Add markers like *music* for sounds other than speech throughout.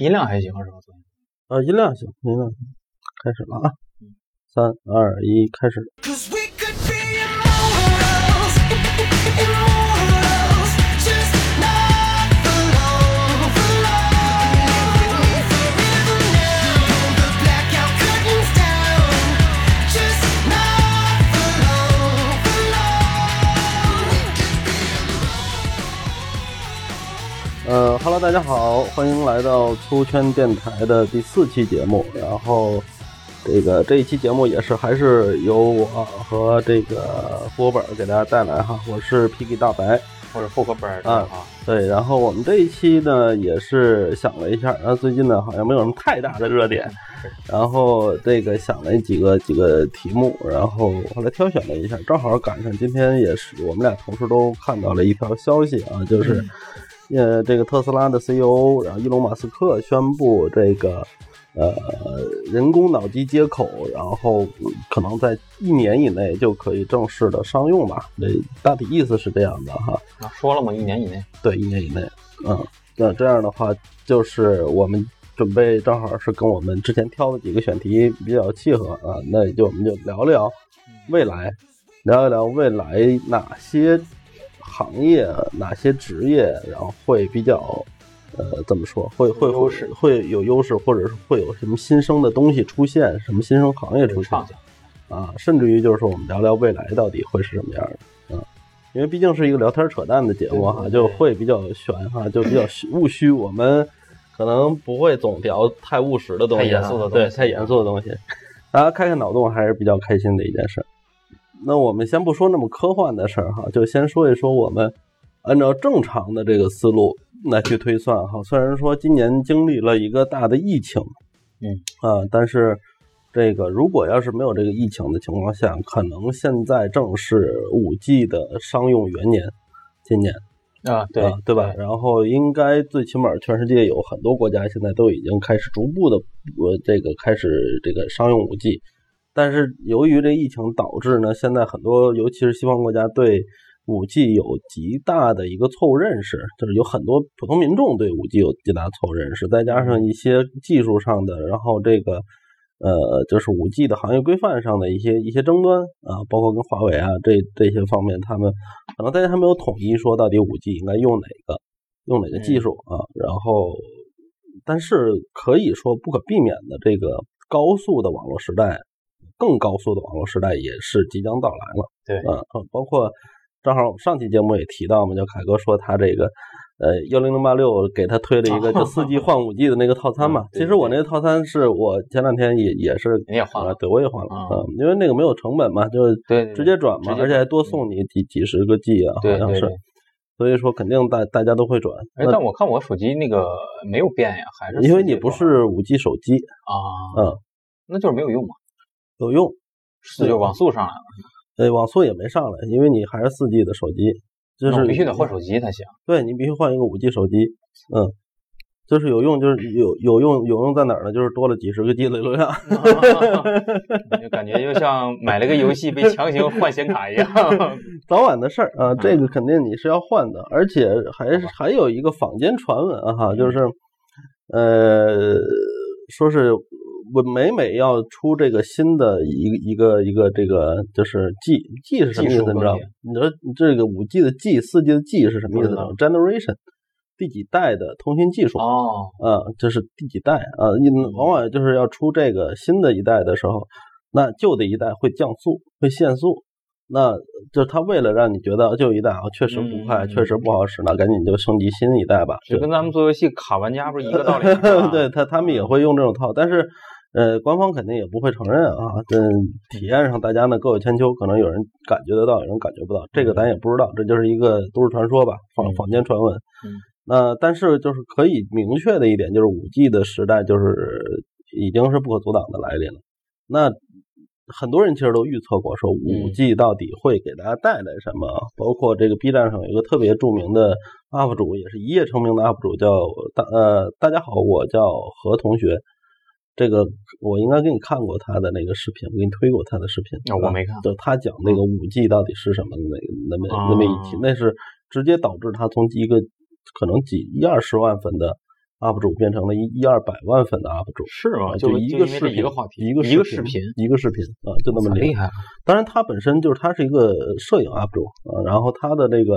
音量还行是吧？呃，音量行，音量行，开始了啊！三二一，开始。呃哈喽，大家好，欢迎来到出圈电台的第四期节目。然后，这个这一期节目也是还是由我和这个郭本儿给大家带来哈，我是 Piggy 大白。或者户口本儿啊啊，对，然后我们这一期呢也是想了一下，然后最近呢好像没有什么太大的热点，*laughs* 然后这个想了几个几个题目，然后后来挑选了一下，正好赶上今天也是我们俩同时都看到了一条消息啊，就是呃这个特斯拉的 CEO，然后伊隆马斯克宣布这个。呃，人工脑机接口，然后可能在一年以内就可以正式的商用吧。这大体意思是这样的哈。那说了嘛，一年以内。对，一年以内。嗯，那这样的话，就是我们准备正好是跟我们之前挑的几个选题比较契合啊，那也就我们就聊聊未来，聊一聊未来哪些行业、哪些职业，然后会比较。呃，怎么说？会会会有优势会有优势，或者是会有什么新生的东西出现，什么新生行业出现啊？甚至于就是说，我们聊聊未来到底会是什么样的？嗯，因为毕竟是一个聊天扯淡的节目哈，就会比较悬哈，就比较虚务虚。我们可能不会总聊太务实的东西哈，太严肃的东西对，太严肃的东西，大家开开脑洞还是比较开心的一件事。那我们先不说那么科幻的事儿哈，就先说一说我们按照正常的这个思路来去推算哈。虽然说今年经历了一个大的疫情，嗯啊，但是这个如果要是没有这个疫情的情况下，可能现在正是五 G 的商用元年，今年啊，对啊，对吧？然后应该最起码全世界有很多国家现在都已经开始逐步的呃这个开始这个商用五 G，但是由于这疫情导致呢，现在很多尤其是西方国家对五 G 有极大的一个错误认识，就是有很多普通民众对五 G 有极大错误认识，再加上一些技术上的，然后这个。呃，就是五 G 的行业规范上的一些一些争端啊，包括跟华为啊这这些方面，他们可能大家还没有统一说到底五 G 应该用哪个，用哪个技术啊。然后，但是可以说不可避免的，这个高速的网络时代，更高速的网络时代也是即将到来了。对啊，嗯包括正好我们上期节目也提到嘛，就凯哥说他这个。呃，幺零零八六给他推了一个 *laughs* 就四 G 换五 G 的那个套餐嘛。其实我那个套餐是我前两天也也是你也换了啊对我也换了嗯啊，因为那个没有成本嘛，就对对直接转嘛，而且还多送你几几十个 G 啊，好像是。所以说肯定大大家都会转，哎，但我看我手机那个没有变呀，还是因为你不是五 G 手机，啊，嗯，那就是没有用嘛，有用，是就网速上来了，呃，网速也没上来，因为你还是四 G 的手机，就是必须得换手机才行。对你必须换一个五 G 手机，嗯，就是有用，就是有有用有用在哪儿呢？就是多了几十个 G 的流量。*laughs* 就感觉就像买了个游戏被强行换显卡一样。*laughs* 早晚的事儿啊，这个肯定你是要换的，而且还是还有一个坊间传闻啊哈，就是呃，说是我每每要出这个新的一个一个一个这个就是 G G 是什么意思？你知道？你说这个五 G 的 G、四 G 的 G 是什么意思？Generation 第几代的通讯技术？哦，啊，这是第几代啊？你往往就是要出这个新的一代的时候，那旧的一代会降速，会限速。那就是他为了让你觉得旧一代啊确实不快，嗯确实不好使，那赶紧就升级新一代吧。就跟咱们做游戏卡玩家不是一个道理 *laughs* 对他他们也会用这种套，但是呃，官方肯定也不会承认啊。嗯，体验上大家呢各有千秋，可能有人感觉得到，有人感觉不到，这个咱也不知道，这就是一个都市传说吧，坊嗯坊间传闻。嗯那但是就是可以明确的一点，就是五 G 的时代就是已经是不可阻挡的来临了。那很多人其实都预测过，说五嗯 G 到底会给大家带来什么？包括这个 B 站上有一个特别著名的 UP 主，也是一夜成名的 UP 主，叫大呃大家好，我叫何同学。这个我应该给你看过他的那个视频，我给你推过他的视频。啊我没看就他讲那个五 G 到底是什么的那个那么那么一期，哦那是直接导致他从一个可能几一二十万粉的 UP 主变成了一一二百万粉的 UP 主，是吗？啊就一个视频一个话题，一个一个视视频，一个视频啊，就那么厉害。很厉害。当然，他本身就是他是一个摄影 UP 主啊，然后他的这个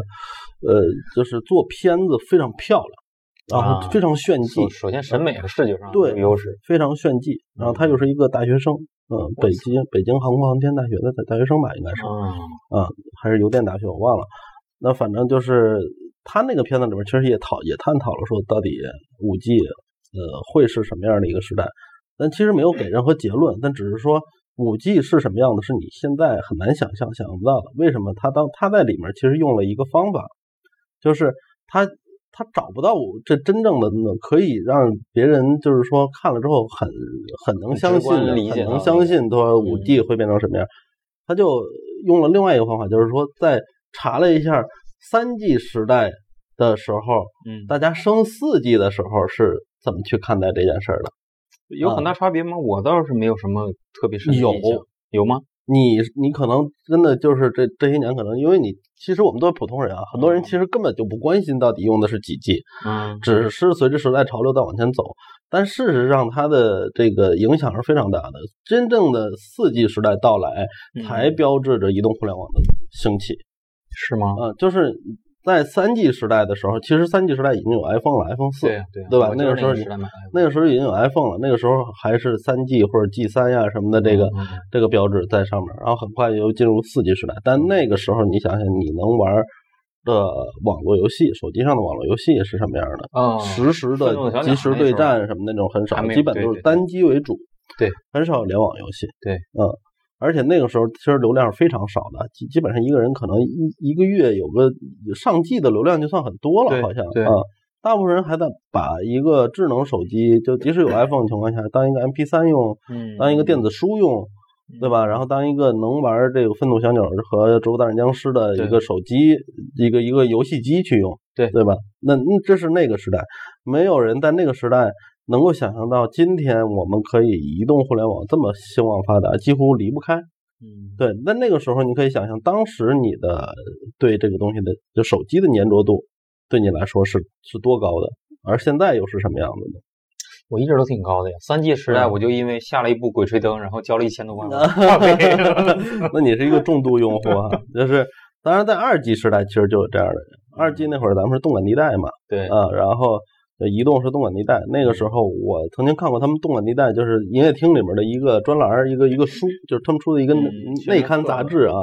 呃，就是做片子非常漂亮，然后啊非常炫技，首首先审美和视觉上对有优势，非常炫技。然后他又是一个大学生，嗯，北京北京航空航天大学的大学生吧，应该是嗯，啊，还是邮电大学，我忘了。那反正就是他那个片子里面，其实也讨也探讨了说，到底五 G 呃会是什么样的一个时代，但其实没有给任何结论，但只是说五 G 是什么样的，是你现在很难想象、想象不到的。为什么？他当他在里面其实用了一个方法，就是他他找不到这真正的可以让别人就是说看了之后很很能相信能相信说五 G 会变成什么样。他就用了另外一个方法，就是说在查了一下三 G 时代的时候，嗯，大家升四 G 的时候是怎么去看待这件事儿的。有很大差别吗？我倒是没有什么特别深的有有吗？你你可能真的就是这这些年，可能因为你其实我们都是普通人啊，很多人其实根本就不关心到底用的是几 G，嗯，只是随着时代潮流在往前走。但事实上，它的这个影响是非常大的。真正的四 G 时代到来，嗯才标志着移动互联网的兴起。是吗？嗯、就是在三 G 时代的时候，其实三 G 时代已经有 iPhone 了，iPhone 四，对吧那个时候那个时候已经有 iPhone 了，那个时候还是三 G 或者 G 三呀什么的这个、这个标志在上面，然后很快又进入四 G 时代。但那个时候你想想，你能玩的网络游戏，手机上的网络游戏是什么样的？哦实时的即时对战什么那种很少基本都是单机为主，对，很少有联网游戏，对，嗯。而且那个时候其实流量是非常少的，基基本上一个人可能一一个月有个上 G 的流量就算很多了，好像对啊。大部分人还在把一个智能手机，就即使有 iPhone 的情况下，当一个 MP 三用，嗯，当一个电子书用，对吧？然后当一个能玩这个愤怒小鸟和植物大战僵尸的一个手机，一个一个游戏机去用，对对吧？那嗯这是那个时代，没有人在那个时代能够想象到今天我们可以移动互联网这么兴旺发达，几乎离不开。嗯，对，那那个时候你可以想象，当时你的对这个东西的就手机的粘着度，对你来说是是多高的，而现在又是什么样子呢？我一直都挺高的呀。三 G 时代，嗯我就因为下了一部《鬼吹灯》，然后交了一千多万话费。*laughs* *laughs* 那你是一个重度用户啊，*laughs* 就是当然在二 G 时代其实就有这样的人，二 G 那会儿咱们是动感地带嘛，对，啊，然后呃移动是动感地带，那个时候我曾经看过他们动感地带，就是营业厅里面的一个专栏，一个一个书，就是他们出的一个嗯内刊杂志啊，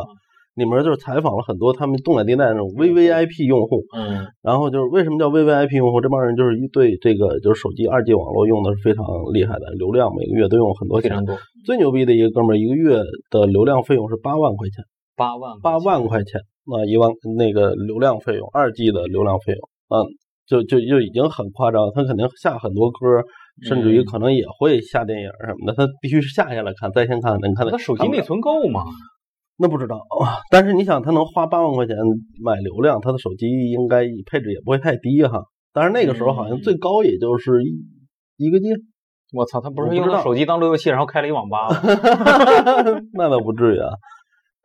里面就是采访了很多他们动感地带那种 VVIP 用户，嗯。然后就是为什么叫 VVIP 用户？这帮人就是一对这个就是手机二 G 网络用的是非常厉害的，流量每个月都用很多钱非常。多，最牛逼的一个哥们儿，一个月的流量费用是八万块钱，八万八万块钱啊，一万那个流量费用，二 G 的流量费用，嗯，就就就已经很夸张，他肯定下很多歌，甚至于嗯可能也会下电影什么的，他必须是下下来看，在线看能看的。他手机内存够吗？那不知道，啊但是你想，他能花八万块钱买流量，他的手机应该配置也不会太低哈。但是那个时候好像嗯最高也就是一一个 G，我操，他不是用手机当路由器，然后开了一网吧吗？*laughs* 那倒不至于啊。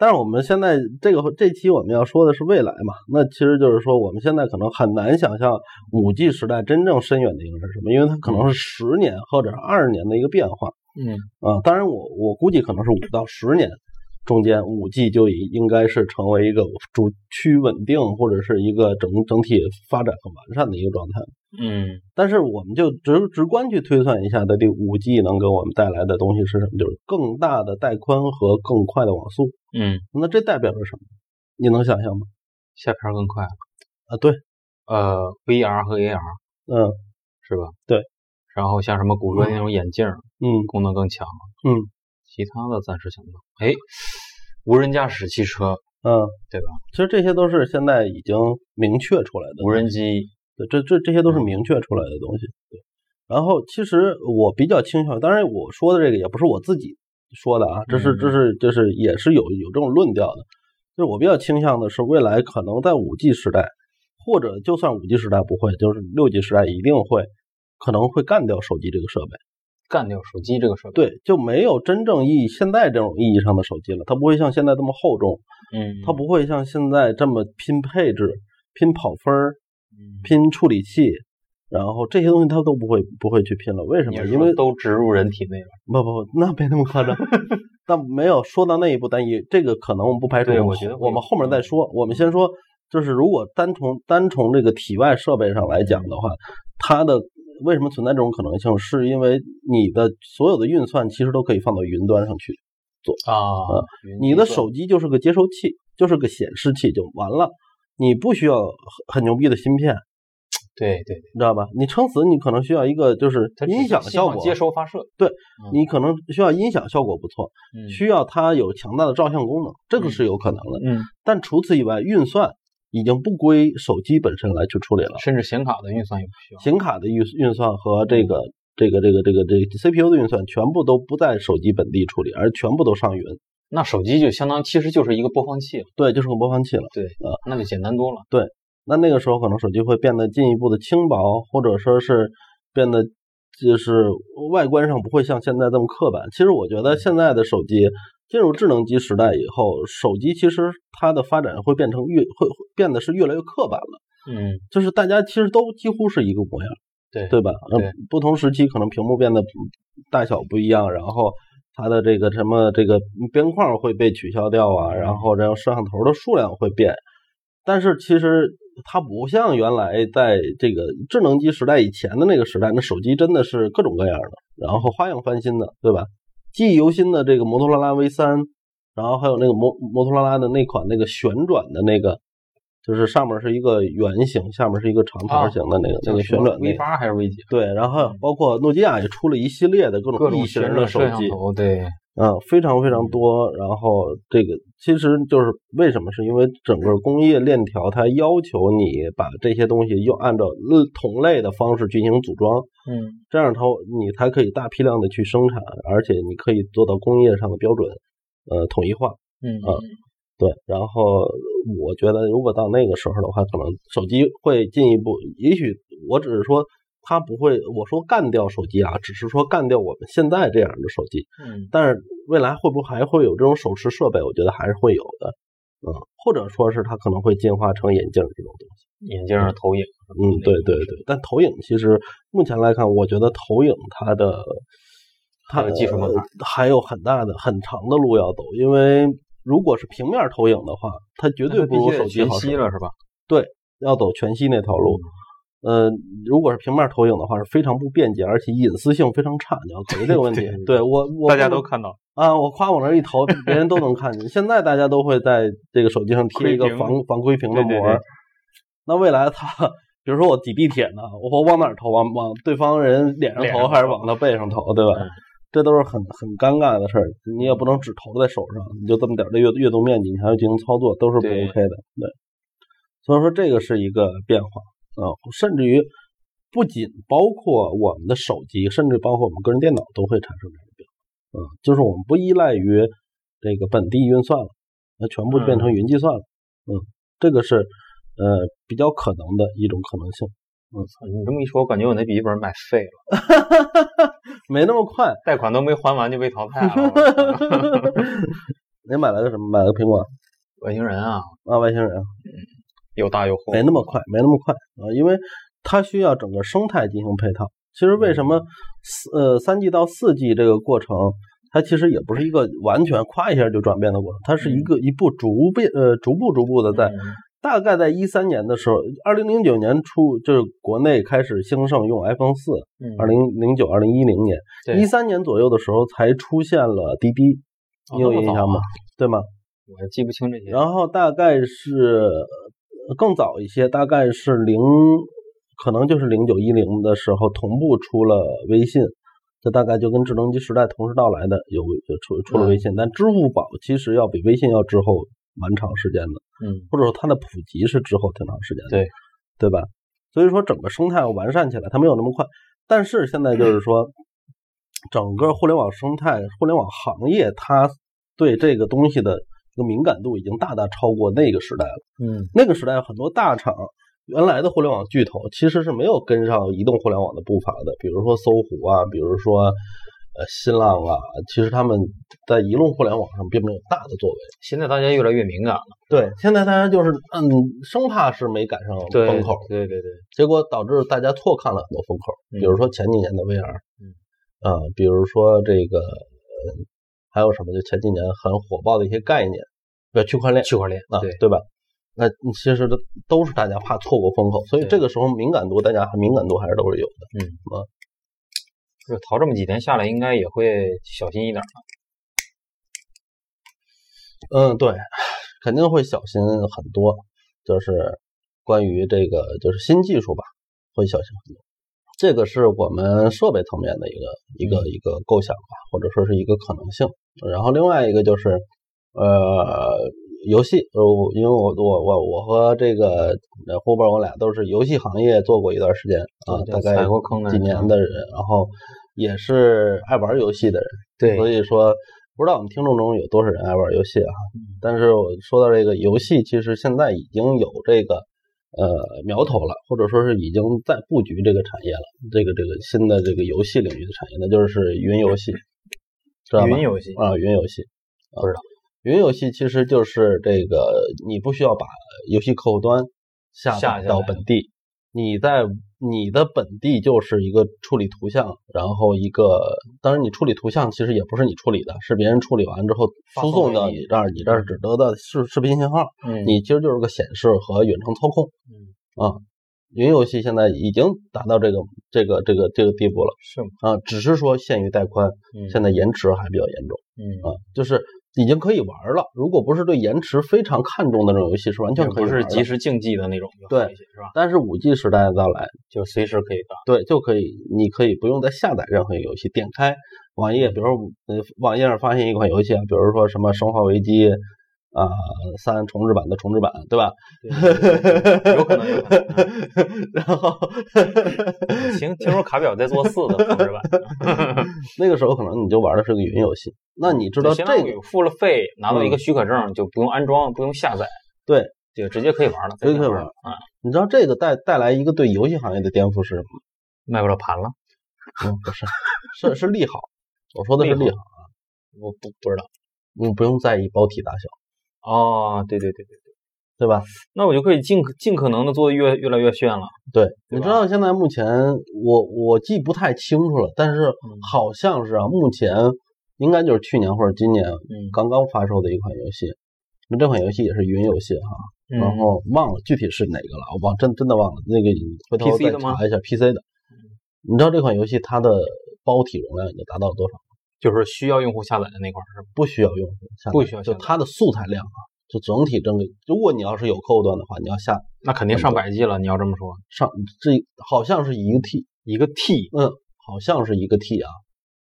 但是我们现在这个这期我们要说的是未来嘛，那其实就是说我们现在可能很难想象五 G 时代真正深远的一个是什么，因为它可能是十年或者是二十年的一个变化嗯啊。当然我我估计可能是五到十年中间，五 G 就已应该是成为一个主趋稳定或者是一个整整体发展很完善的一个状态。嗯但是我们就直直观去推算一下，到底五 G 能给我们带来的东西是什么？就是更大的带宽和更快的网速。嗯，那这代表着什么？你能想象吗？下片更快了。啊，对，呃，VR 和 AR 嗯是吧？对。然后像什么谷歌那种眼镜，嗯功能更强。嗯其他的暂时想不到。哎，无人驾驶汽车，嗯，对吧？其实这些都是现在已经明确出来的无人机，对，这这这些都是明确出来的东西。对，然后其实我比较倾向，当然我说的这个也不是我自己说的啊，这是嗯这是就是也是有有这种论调的。就是我比较倾向的是，未来可能在五 G 时代，或者就算五 G 时代不会，就是六 G 时代一定会可能会干掉手机这个设备。干掉手机这个设备。对，就没有真正意义现在这种意义上的手机了，它不会像现在这么厚重，嗯，它不会像现在这么拼配置、拼跑分儿、嗯拼处理器，然后这些东西它都不会不会去拼了。为什么？因为都植入人体内了。不不不，那没那么夸张，*laughs* 但没有说到那一步，但也这个可能我们不排除。对我觉得我们后面再说。我们先说，就是如果单从单从这个体外设备上来讲的话，它的为什么存在这种可能性？是因为你的所有的运算其实都可以放到云端上去做，啊，云你的手机就是个接收器，就是个显示器就完了，你不需要很很牛逼的芯片，对对对，你知道吧？你撑死你可能需要一个就是音响效果，接收发射，对你可能需要音响效果不错，嗯需要它有强大的照相功能，这个是有可能的。嗯，但除此以外，运算已经不归手机本身来去处理了，甚至显卡的运算也不需要。显卡的运运算和这个这个这个这个这个 CPU 的运算全部都不在手机本地处理，而全部都上云。那手机就相当其实就是一个播放器了，对，就是个播放器了。对啊，那就简单多了。对那那个时候可能手机会变得进一步的轻薄，或者说是变得就是外观上不会像现在这么刻板。其实我觉得现在的手机进入智能机时代以后，手机其实它的发展会变成越会会变得是越来越刻板了，嗯，就是大家其实都几乎是一个模样，对对吧？不同时期可能屏幕变得大小不一样，然后。它的这个什么这个边框会被取消掉啊，然后然后摄像头的数量会变，但是其实它不像原来在这个智能机时代以前的那个时代，那手机真的是各种各样的，然后花样翻新的，对吧？记忆犹新的这个摩托罗拉 V 三，然后还有那个摩摩托罗拉的那款那个旋转的那个，就是上面是一个圆形，下面是一个长条形的那个、那个旋转那 V。八还是 V 几？对，然后包括诺基亚也出了一系列的各各种种异形旋转的手机，对，嗯，非常非常多。然后这个其实就是为什么？是因为整个工业链条它要求你把这些东西又按照类同类的方式进行组装，嗯这样它你才可以大批量的去生产，而且你可以做到工业上的标准，呃，统一化。嗯啊对，然后我觉得如果到那个时候的话，可能手机会进一步，也许我只是说它不会，我说干掉手机啊，只是说干掉我们现在这样的手机。嗯但是未来会不会还会有这种手持设备？我觉得还是会有的，嗯，或者说是它可能会进化成眼镜这种东西。眼镜儿投影，嗯，对对对。但投影其实目前来看，我觉得投影它的它的技术门槛呃还有很大的很长的路要走，因为如果是平面投影的话，它绝对不如手机全好使息。了是吧？对要走全息那条路。呃，如果是平面投影的话，是非常不便捷，而且隐私性非常差。你要考虑这个问题。对对我，我大家都看到，啊，我夸往那儿一投，别人都能看见。现在大家都会在这个手机上贴一个防防窥屏的膜。对对对那未来它，比如说我挤地铁呢，我往哪儿投？往往对方人脸上投，上还是往他背上投，对吧？嗯这都是很很尴尬的事儿。你也不能只投在手上，你就这么点儿的阅阅读面积，你还要进行操作，都是不 OK 的。对，所以说这个是一个变化啊、甚至于不仅包括我们的手机，甚至包括我们个人电脑都会产生这样的变化。嗯，就是我们不依赖于这个本地运算了，那全部变成云计算了。嗯，这个是呃比较可能的一种可能性，我操你这么一说，我感觉我那笔记本买废了，*laughs* 没那么快。贷款都没还完就被淘汰了。我 *laughs* 你买了个什么？买了个苹果外星人啊，啊，外星人啊。又大又厚，没那么快，没那么快啊，因为它需要整个生态进行配套。其实为什么四呃三 G 到四 G 这个过程，它其实也不是一个完全夸一下就转变的过程，它是一个一步逐变呃逐步逐步的在嗯大概在一三年的时候，二零零九年初就是国内开始兴盛用 iPhone 四，嗯二零零九二零一零年对一三年左右的时候才出现了滴滴，你有印象吗啊？对吗？我还记不清这些。然后大概是呃更早一些，大概是零，可能就是零九一零的时候同步出了微信，这大概就跟智能机时代同时到来的，有有出出了微信，但支付宝其实要比微信要滞后蛮长时间的，嗯，或者说它的普及是滞后挺长时间的，对。对吧？所以说整个生态要完善起来，它没有那么快，但是现在就是说，整个互联网生态、互联网行业，它对这个东西的这个敏感度已经大大超过那个时代了。嗯那个时代很多大厂，原来的互联网巨头其实是没有跟上移动互联网的步伐的，比如说搜狐啊，比如说呃新浪啊，其实他们在移动互联网上并没有大的作为。现在大家越来越敏感了，对，现在大家就是嗯，生怕是没赶上风口，对对对，结果导致大家错看了很多风口，嗯比如说前几年的 VR，嗯，啊，比如说这个，呃还有什么？就前几年很火爆的一些概念，比如区块链区块链，啊，对，对吧？那其实都都是大家怕错过风口，所以这个时候敏感度，大家敏感度还是都是有的。嗯啊就是淘这么几天下来，应该也会小心一点了。嗯，对，肯定会小心很多，就是关于这个就是新技术吧，会小心很多。这个是我们设备层面的一个一个一个构想吧，或者说是一个可能性。然后另外一个就是呃游戏，呃，我因为我我我我和这个呃胡本我俩都是游戏行业做过一段时间啊，大概几年的人，然后也是爱玩游戏的人。对所以说不知道我们听众中有多少人爱玩游戏啊？嗯但是我说到这个游戏，其实现在已经有这个呃苗头了，或者说是已经在布局这个产业了。这个这个新的这个游戏领域的产业，那就是云游戏，知道吗？云游戏啊，云游戏啊不知道。云游戏其实就是这个，你不需要把游戏客户端下载到本地，你在你的本地就是一个处理图像，然后一个，当然你处理图像其实也不是你处理的，是别人处理完之后发输送到你这儿，你这儿只得到视视频信号，嗯，你其实就是个显示和远程操控嗯啊。云游戏现在已经达到这个这个这个这个地步了是吗？啊，只是说限于带宽，嗯，现在延迟还比较严重。嗯啊，就是已经可以玩了。如果不是对延迟非常看重的那种游戏，是完全可以不玩的。是即时竞技的那种，就对是吧？但是五 G 时代的到来，就随时可以打。对，就可以，你可以不用再下载任何游戏，点开网页，比如说呃，网页上发现一款游戏啊，比如说什么《生化危机》啊三重置版的重置版，对吧？有可能，有可能。*laughs* 然后嗯听听说卡表在做四的重置版，*laughs* 那个时候可能你就玩的是个云游戏。那你知道这个就相当于付了费，拿到一个许可证，就不用安装，不用下载，对，这个直接可以玩了，直接可以玩了啊，你知道这个带带来一个对游戏行业的颠覆是什么？卖不了盘了，嗯，不是，是是利好。我说的是利好啊，我不不知道。嗯，不用在意包体大小，哦，对对对对对，对吧？那我就可以尽尽可能的做的越越来越炫了。对，对你知道现在目前我我记不太清楚了，但是嗯好像是啊，目前应该就是去年或者今年嗯，刚刚发售的一款游戏。那这款游戏也是云游戏哈，嗯然后忘了具体是哪个了，我忘真真的忘了。那个回头再查一下 PC 的。你知道这款游戏它的包体容量已经达到了多少？就是需要用户下载的那块是？不需要用户下载，不需要就它的素材量啊，就整体整个，如果你要是有客户端的话，你要下那肯定上百 G 了，你要这么说，上这好像是一个 T，一个 T，嗯，好像是一个 T 啊，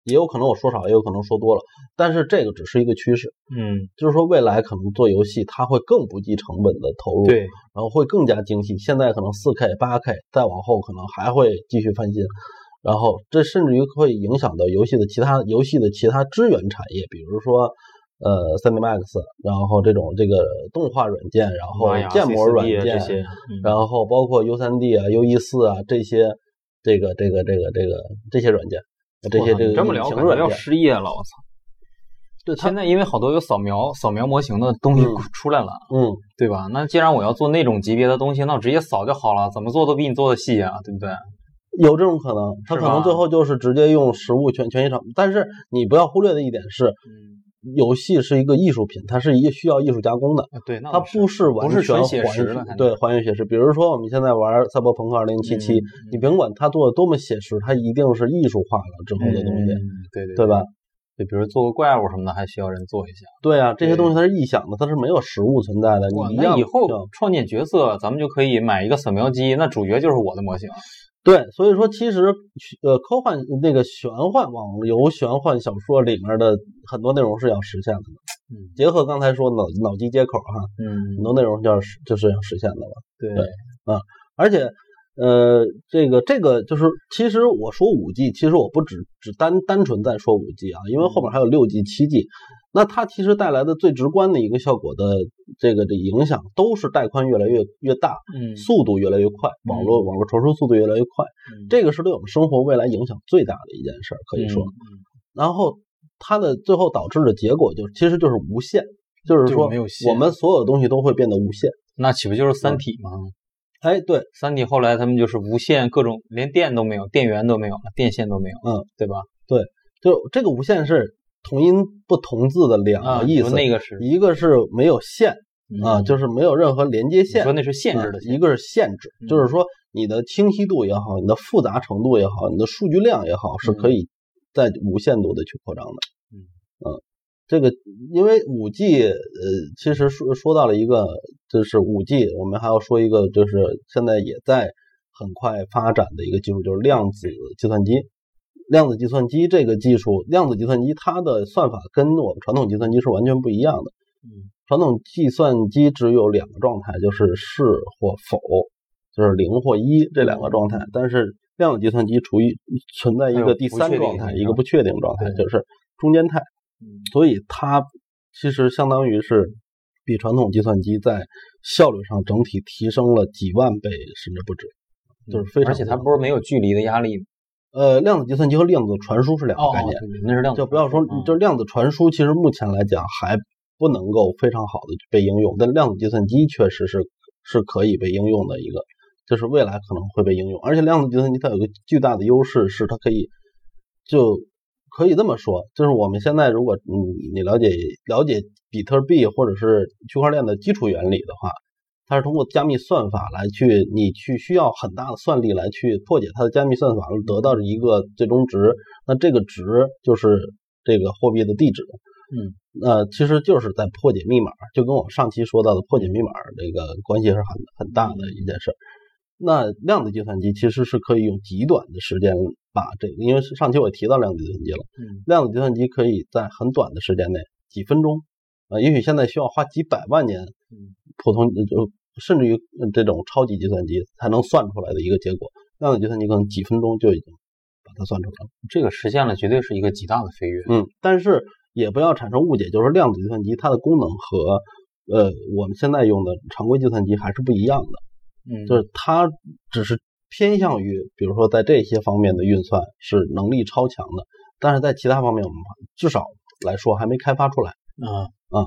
也有可能我说少，也有可能说多了，但是这个只是一个趋势，嗯，就是说未来可能做游戏它会更不计成本的投入，，对，然后会更加精细，现在可能四 K、八 K，再往后可能还会继续翻新。然后这甚至于会影响到游戏的其他游戏的其他支援产业，比如说呃 CinemaX，然后这种这个动画软件，然后建模软件，然后包括 U 3 D 啊、U 1 4啊这些，这个这个这个这个这些软件，这些这个你这么聊，引擎感觉要，失业了，我操！对现在因为好多有扫描扫描模型的东西嗯出来了，嗯对吧？那既然我要做那种级别的东西，那我直接扫就好了，怎么做都比你做的细啊，对不对？有这种可能，他可能最后就是直接用实物全全息场，但是你不要忽略的一点是，嗯，游戏是一个艺术品，它是一个需要艺术加工的，对，那它不是完全还原写实的，对，还原写实。比如说我们现在玩赛博朋克2077嗯，你甭管它做的多么写实，它一定是艺术化了之后的东西，嗯对对对吧？？就比如做个怪物什么的，还需要人做一下。对啊，这些东西它是臆想的，它是没有实物存在的。哇你一样那以后创建角色，咱们就可以买一个扫描机，那主角就是我的模型。对，所以说其实呃，科幻那个玄幻网游、玄幻小说里面的很多内容是要实现的。嗯结合刚才说脑脑机接口哈，嗯很多内容就要实就是要实现的了。对嗯而且呃，这个这个就是，其实我说五 G，其实我不只只单单纯在说五 G 啊，因为后面还有六 G、七 G，那它其实带来的最直观的一个效果的这个的影响，都是带宽越来越越大，嗯，速度越来越快，网络网络传输速度越来越快，嗯这个是对我们生活未来影响最大的一件事儿，可以说。嗯然后它的最后导致的结果就是其实就是无限，就是说我们所有东西都会变得无限。那岂不就是《三体》吗？哎，对，《三体》后来他们就是无线各种，连电都没有，电源都没有了，电线都没有，嗯，对吧？对就这个无线是同音不同字的两啊，个意思，你说那个是一个是没有线啊，嗯就是没有任何连接线说，那是限制的一个是限制，嗯就是说你的清晰度也好，你的复杂程度也好，你的数据量也好，是可以在无限度的去扩张的。嗯这个因为五 G，呃，其实说说到了一个，就是五 G，我们还要说一个，就是现在也在很快发展的一个技术，就是量子计算机。量子计算机这个技术，量子计算机它的算法跟我们传统计算机是完全不一样的。嗯传统计算机只有两个状态，就是是或否，就是零或一这两个状态。但是量子计算机处于存在一个第三状态，一个不确定状态，就是中间态。嗯所以它其实相当于是比传统计算机在效率上整体提升了几万倍甚至不止，就是非常。而且它不是没有距离的压力吗？呃，量子计算机和量子传输是两个哦，概念。那是量子就不要说，就量子传输，其实目前来讲还不能够非常好的被应用，但量子计算机确实是是可以被应用的一个，就是未来可能会被应用。而且量子计算机它有个巨大的优势是它可以，就可以这么说，就是我们现在如果嗯你了解了解比特币或者是区块链的基础原理的话，它是通过加密算法来去，你去需要很大的算力来去破解它的加密算法，得到一个最终值。那这个值就是这个货币的地址。嗯，那其实就是在破解密码，就跟我们上期说到的破解密码这个关系是很很大的一件事。那量子计算机其实是可以用极短的时间把这个，因为上期我也提到量子计算机了，嗯量子计算机可以在很短的时间内，几分钟，啊、也许现在需要花几百万年嗯，普通就甚至于呃这种超级计算机才能算出来的一个结果，量子计算机可能几分钟就已经把它算出来了。这个实现了绝对是一个极大的飞跃。嗯，但是也不要产生误解，就是量子计算机它的功能和呃我们现在用的常规计算机还是不一样的，嗯，就是它只是偏向于，比如说在这些方面的运算是能力超强的，但是在其他方面我们至少来说还没开发出来。啊啊，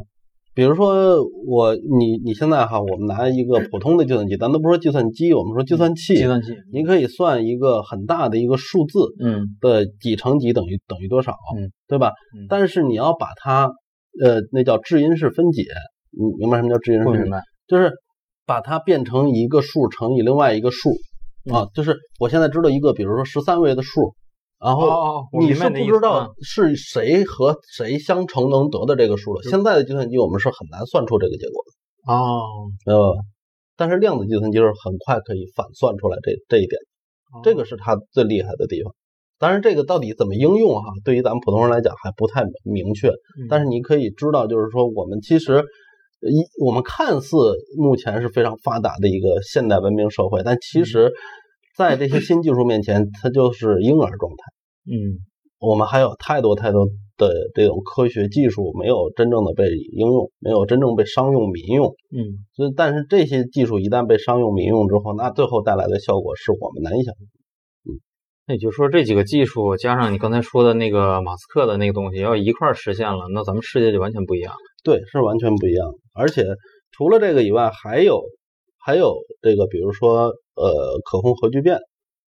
比如说我你你现在哈，我们拿一个普通的计算机，咱都不说计算机，我们说计算器，计算器，你可以算一个很大的一个数字嗯的几乘几等于等于多少，嗯，对吧？嗯，但是你要把它，呃，那叫质因式分解，你明白什么叫质因式分解？不明白。就是把它变成一个数乘以另外一个数嗯啊，就是我现在知道一个，比如说十三位的数，然后你是不知道啊是谁和谁相乘能得的这个数了。现在的计算机我们是很难算出这个结果的，哦，明白吧？但是量子计算机是很快可以反算出来这这一点，这个是它最厉害的地方。当然，这个到底怎么应用哈，对于咱们普通人来讲还不太明确。嗯但是你可以知道，就是说我们其实呃一我们看似目前是非常发达的一个现代文明社会，但其实，在这些新技术面前，它就是婴儿状态。嗯我们还有太多太多的这种科学技术没有真正的被应用，没有真正被商用民用。嗯所以，但是这些技术一旦被商用民用之后，那最后带来的效果是我们难以想象。那也就是说，这几个技术加上你刚才说的那个马斯克的那个东西，要一块儿实现了，那咱们世界就完全不一样了。对，是完全不一样的。而且除了这个以外，还有还有这个，比如说呃，可控核聚变。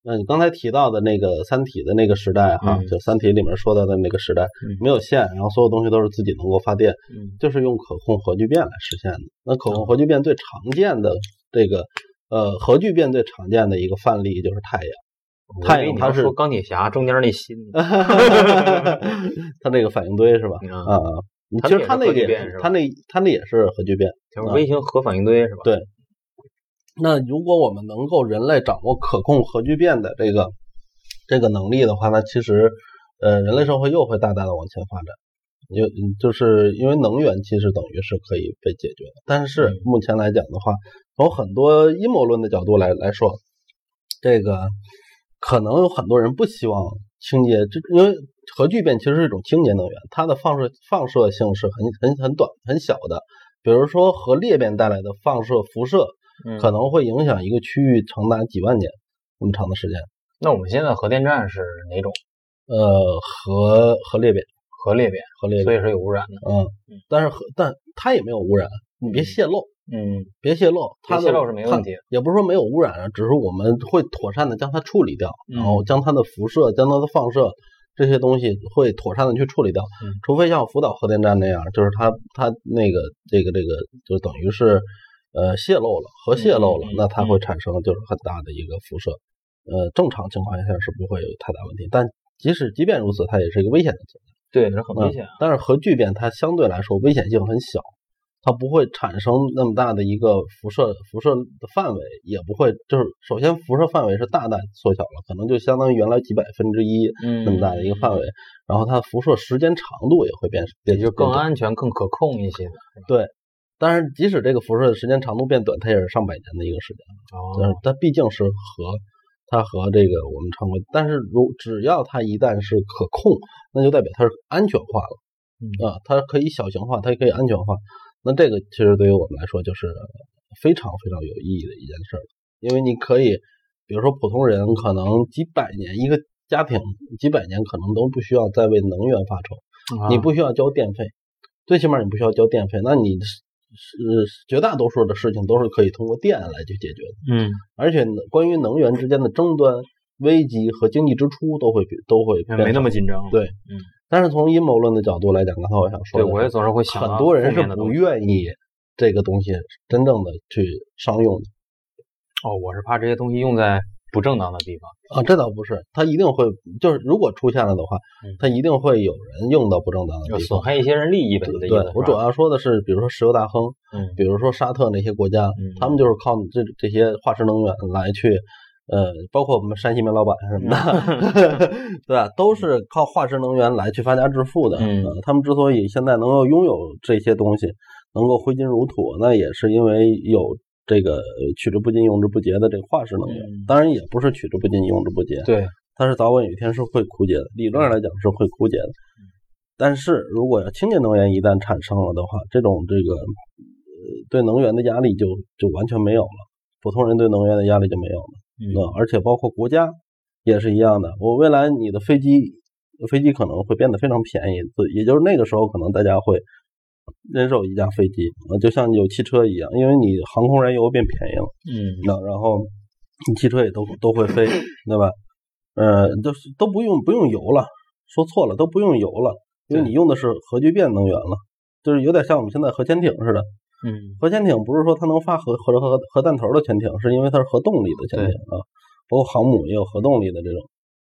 那你刚才提到的那个《三体》的那个时代哈，嗯就《三体》里面说到的那个时代，嗯没有线，然后所有东西都是自己能够发电，嗯就是用可控核聚变来实现的。那可控核聚变最常见的这个呃核聚变最常见的一个范例就是太阳。太阳它是说钢铁侠中间那芯呢，*laughs* 它那个反应堆是吧？嗯啊，其实它那个聚变是吧也它那它那也是核聚变。就是微型核反应堆是吧？对那如果我们能够人类掌握可控核聚变的这个这个能力的话，那其实呃人类社会又会大大的往前发展。就嗯就是因为能源其实等于是可以被解决的，但是嗯目前来讲的话，从很多阴谋论的角度来来说，这个可能有很多人不希望清洁，这因为核聚变其实是一种清洁能源，它的放射放射性是很很很短很小的，比如说核裂变带来的放射辐射，嗯可能会影响一个区域长达几万年那么长的时间。那我们现在核电站是哪种？呃核核裂变，核裂变，核裂变，所以是有污染的。嗯，但是核但它也没有污染，你别泄漏，嗯，别泄漏，它的泄漏是没问题也不是说没有污染啊，只是我们会妥善的将它处理掉，嗯然后将它的辐射、将它的放射这些东西会妥善的去处理掉。嗯除非像福岛核电站那样，就是它它那个这个这个就等于是呃泄漏了，核泄漏了，那它会产生就是很大的一个辐射。呃，正常情况下是不会有太大问题，但即使即便如此，它也是一个危险的存在。对，是很危险啊。但是核聚变它相对来说危险性很小，它不会产生那么大的一个辐射辐射的范围，也不会就是首先辐射范围是大大缩小了，可能就相当于原来几百分之一嗯，那么大的一个范围，然后它辐射时间长度也会变变也就更安全、更可控一些。对。但是，即使这个辐射的时间长度变短，它也是上百年的一个时间。但是哦，它毕竟是和，它和这个我们常规，但是如只要它一旦是可控，那就代表它是安全化了。嗯啊，它可以小型化，它也可以安全化。那这个其实对于我们来说就是非常非常有意义的一件事儿，因为你可以，比如说普通人可能几百年一个家庭几百年可能都不需要再为能源发愁，啊你不需要交电费，最起码你不需要交电费，那你是是绝大多数的事情都是可以通过电来去解决的。嗯，而且关于能源之间的争端、危机和经济支出都会比都会变没那么紧张。对嗯，但是从阴谋论的角度来讲，刚才我想说对我也总是会想很多人是不愿意这个东西真正的去商用的哦，我是怕这些东西用在不正当的地方。啊，这倒不是，它一定会就是如果出现了的话嗯，它一定会有人用到不正当的地方。损害一些人利益的意思是吧对我主要说的是，比如说石油大亨，嗯比如说沙特那些国家，嗯他们就是靠这这些化石能源来去，呃，包括我们山西煤老板什么的，*laughs* 对吧？都是靠化石能源来去发家致富的。嗯呃他们之所以现在能够拥有这些东西，能够挥金如土，那也是因为有这个呃取之不尽用之不竭的这个化石能源。嗯当然，也不是取之不尽用之不竭，对，它是早晚有一天是会枯竭的，理论上来讲是会枯竭的。但是如果要清洁能源一旦产生了的话，这种这个呃对能源的压力就就完全没有了，普通人对能源的压力就没有了。嗯而且包括国家也是一样的，我未来你的飞机飞机可能会变得非常便宜，也就是那个时候可能大家会人手一架飞机，啊，就像有汽车一样，因为你航空燃油变便宜了。嗯那然后你汽车也都都会飞，对吧？呃，都是都不用不用油了，说错了，都不用油了，因为你用的是核聚变能源了，就是有点像我们现在核潜艇似的。嗯核潜艇不是说它能发核核核核弹头的潜艇，是因为它是核动力的潜艇啊，包括航母也有核动力的这种。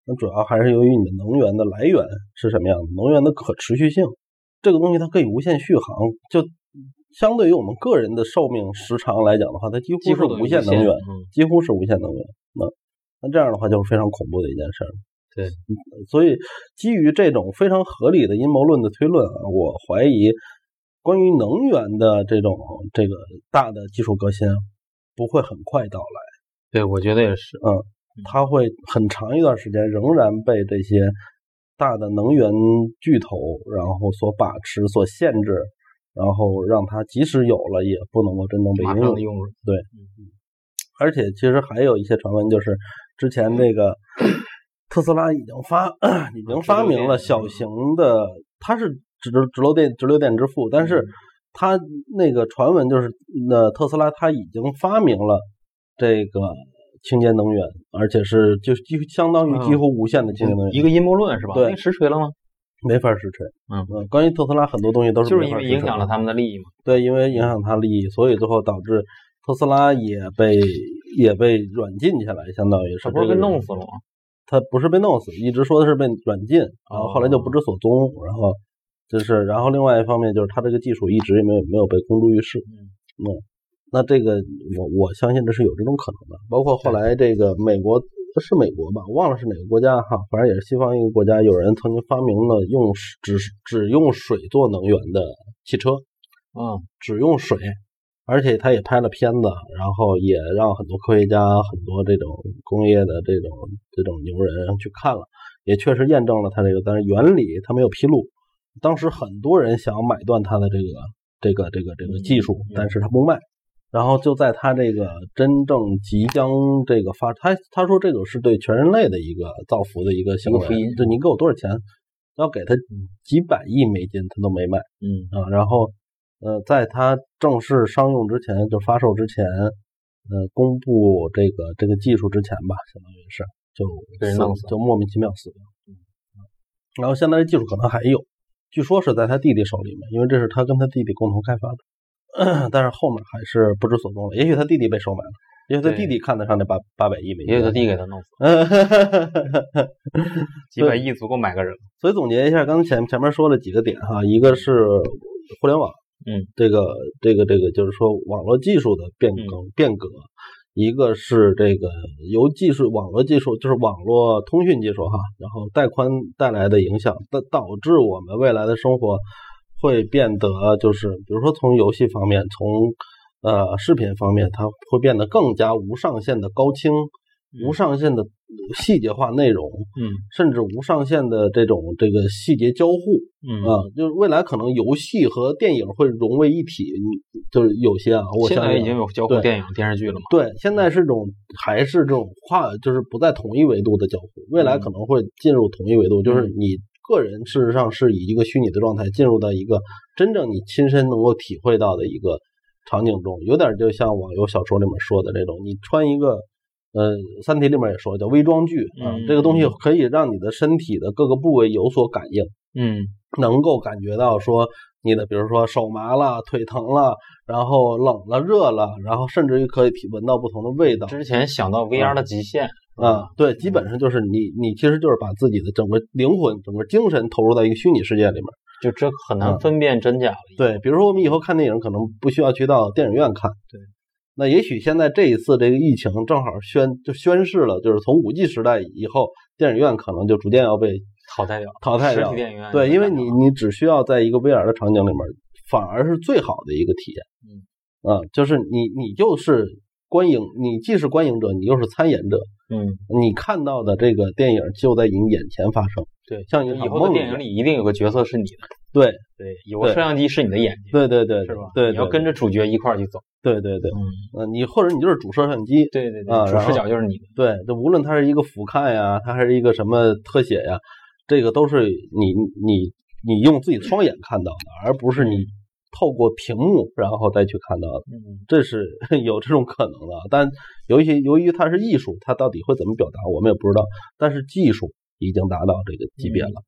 那主要还是由于你的能源的来源是什么样的，能源的可持续性，这个东西它可以无限续航，就相对于我们个人的寿命时长来讲的话，它几乎是无限能源。嗯几乎是无限能源。那那这样的话就是非常恐怖的一件事儿。对嗯，所以基于这种非常合理的阴谋论的推论啊，我怀疑关于能源的这种这个大的技术革新不会很快到来，对，我觉得也是。嗯它会很长一段时间仍然被这些大的能源巨头然后所把持、所限制，然后让它即使有了也不能够真正被应用马上的。用入，而且其实还有一些传闻，就是之前那个特斯拉已经发 *coughs* 已经发明了小型的，它是直直流电直流电之父，但是他那个传闻就是，那特斯拉他已经发明了这个清洁能源，而且是就几乎相当于几乎无限的清洁能源，一个阴谋论是吧？对那实锤了吗？没法实锤。嗯嗯关于特斯拉很多东西都是就是因为影响了他们的利益嘛。对，因为影响他利益，所以最后导致特斯拉也被也被软禁起来，相当于是他不是被弄死了吗？他不是被弄死，一直说的是被软禁，然后后来就不知所踪，然后就是，然后另外一方面就是他这个技术一直也没有没有被公诸于世，嗯，那这个我我相信这是有这种可能的，包括后来这个美国是美国吧，我忘了是哪个国家哈，反正也是西方一个国家，有人曾经发明了用只只用水做能源的汽车，嗯只用水，而且他也拍了片子，然后也让很多科学家、很多这种工业的这种这种牛人去看了，也确实验证了他这个，但是原理他没有披露。当时很多人想要买断他的这个这个这个这个技术，但是他不卖，然后就在他这个真正即将这个发，他他说这个是对全人类的一个造福的一个行为就你给我多少钱，要给他几百亿美金，他都没卖嗯啊。然后呃，在他正式商用之前，就发售之前，呃，公布这个这个技术之前吧，相当于是就死就莫名其妙死掉。嗯，然后现在这技术可能还有，据说是在他弟弟手里面，因为这是他跟他弟弟共同开发的。*coughs* 但是后面还是不知所踪了，也许他弟弟被收买了，也许他弟弟看得上那八八百亿美金，也许他弟给他弄死了，几百亿足够买个人了。所以总结一下，刚才前前面说了几个点哈，一个是互联网，嗯，这个这个这个就是说网络技术的变更、变革，一个是这个由技术网络技术就是网络通讯技术哈，然后带宽带来的影响，导导致我们未来的生活会变得就是比如说从游戏方面，从呃视频方面，它会变得更加无上限的高清。无上限的细节化内容，嗯甚至无上限的这种这个细节交互嗯啊，就是未来可能游戏和电影会融为一体。你就是有些啊，我现在已经有交互电影电视剧了嘛？对，现在是这种还是这种跨，就是不在同一维度的交互，未来嗯可能会进入同一维度，就是你个人事实上是以一个虚拟的状态进入到一个真正你亲身能够体会到的一个场景中，有点就像网游小说里面说的这种，你穿一个。呃，《三体》里面也说叫微装具啊，嗯这个东西可以让你的身体的各个部位有所感应，嗯能够感觉到说你的，比如说手麻了、腿疼了，然后冷了、热了，然后甚至于可以体闻到不同的味道之前想到 VR 的极限啊。对，基本上就是你，你其实就是把自己的整个灵魂、整个精神投入到一个虚拟世界里面。就这很难嗯分辨真假了。对，比如说我们以后看电影，可能不需要去到电影院看。对。那也许现在这一次这个疫情正好宣就宣示了，就是从五 G 时代以后，电影院可能就逐渐要被淘汰掉，淘汰掉。电影院对，因为你你只需要在一个 VR 的场景里面，反而是最好的一个体验。嗯，啊，就是你你就是观影，你既是观影者，你又是参演者，嗯，你看到的这个电影就在你眼前发生。对，像以后的电影里一定有个角色是你的，对对，有个摄像机是你的眼睛，对对对，是吧？对，你要跟着着主角一块儿去走。对对对，嗯，呃，你或者你就是主摄像机，对对对，主啊视角就是你的。对，就无论它是一个俯瞰呀，它还是一个什么特写呀，这个都是你你你用自己的双眼看到的，而不是你透过屏幕然后再去看到的。嗯这是 *laughs* 有这种可能的，但由于由于它是艺术，它到底会怎么表达，我们也不知道。但是技术已经达到这个级别了，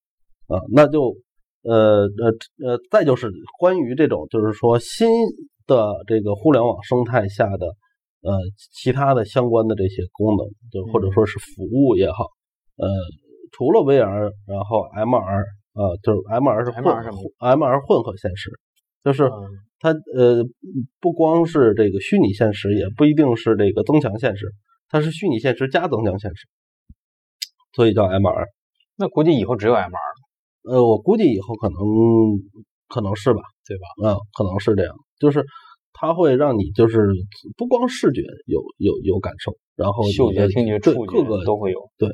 啊，那就呃呃呃，再就是关于这种就是说新的这个互联网生态下的呃其他的相关的这些功能，就或者说是服务也好，呃，除了 VR，然后 MR，呃，就是 MR 是混 MR 是什么 MR 混合现实，就是。嗯它呃不光是这个虚拟现实，也不一定是这个增强现实，它是虚拟现实加增强现实，所以叫 MR。那估计以后只有 MR 了，呃，我估计以后可能可能是吧，对吧？嗯，可能是这样，就是它会让你就是不光视觉有有有感受，然后嗅觉、听觉、触觉各个都会有。对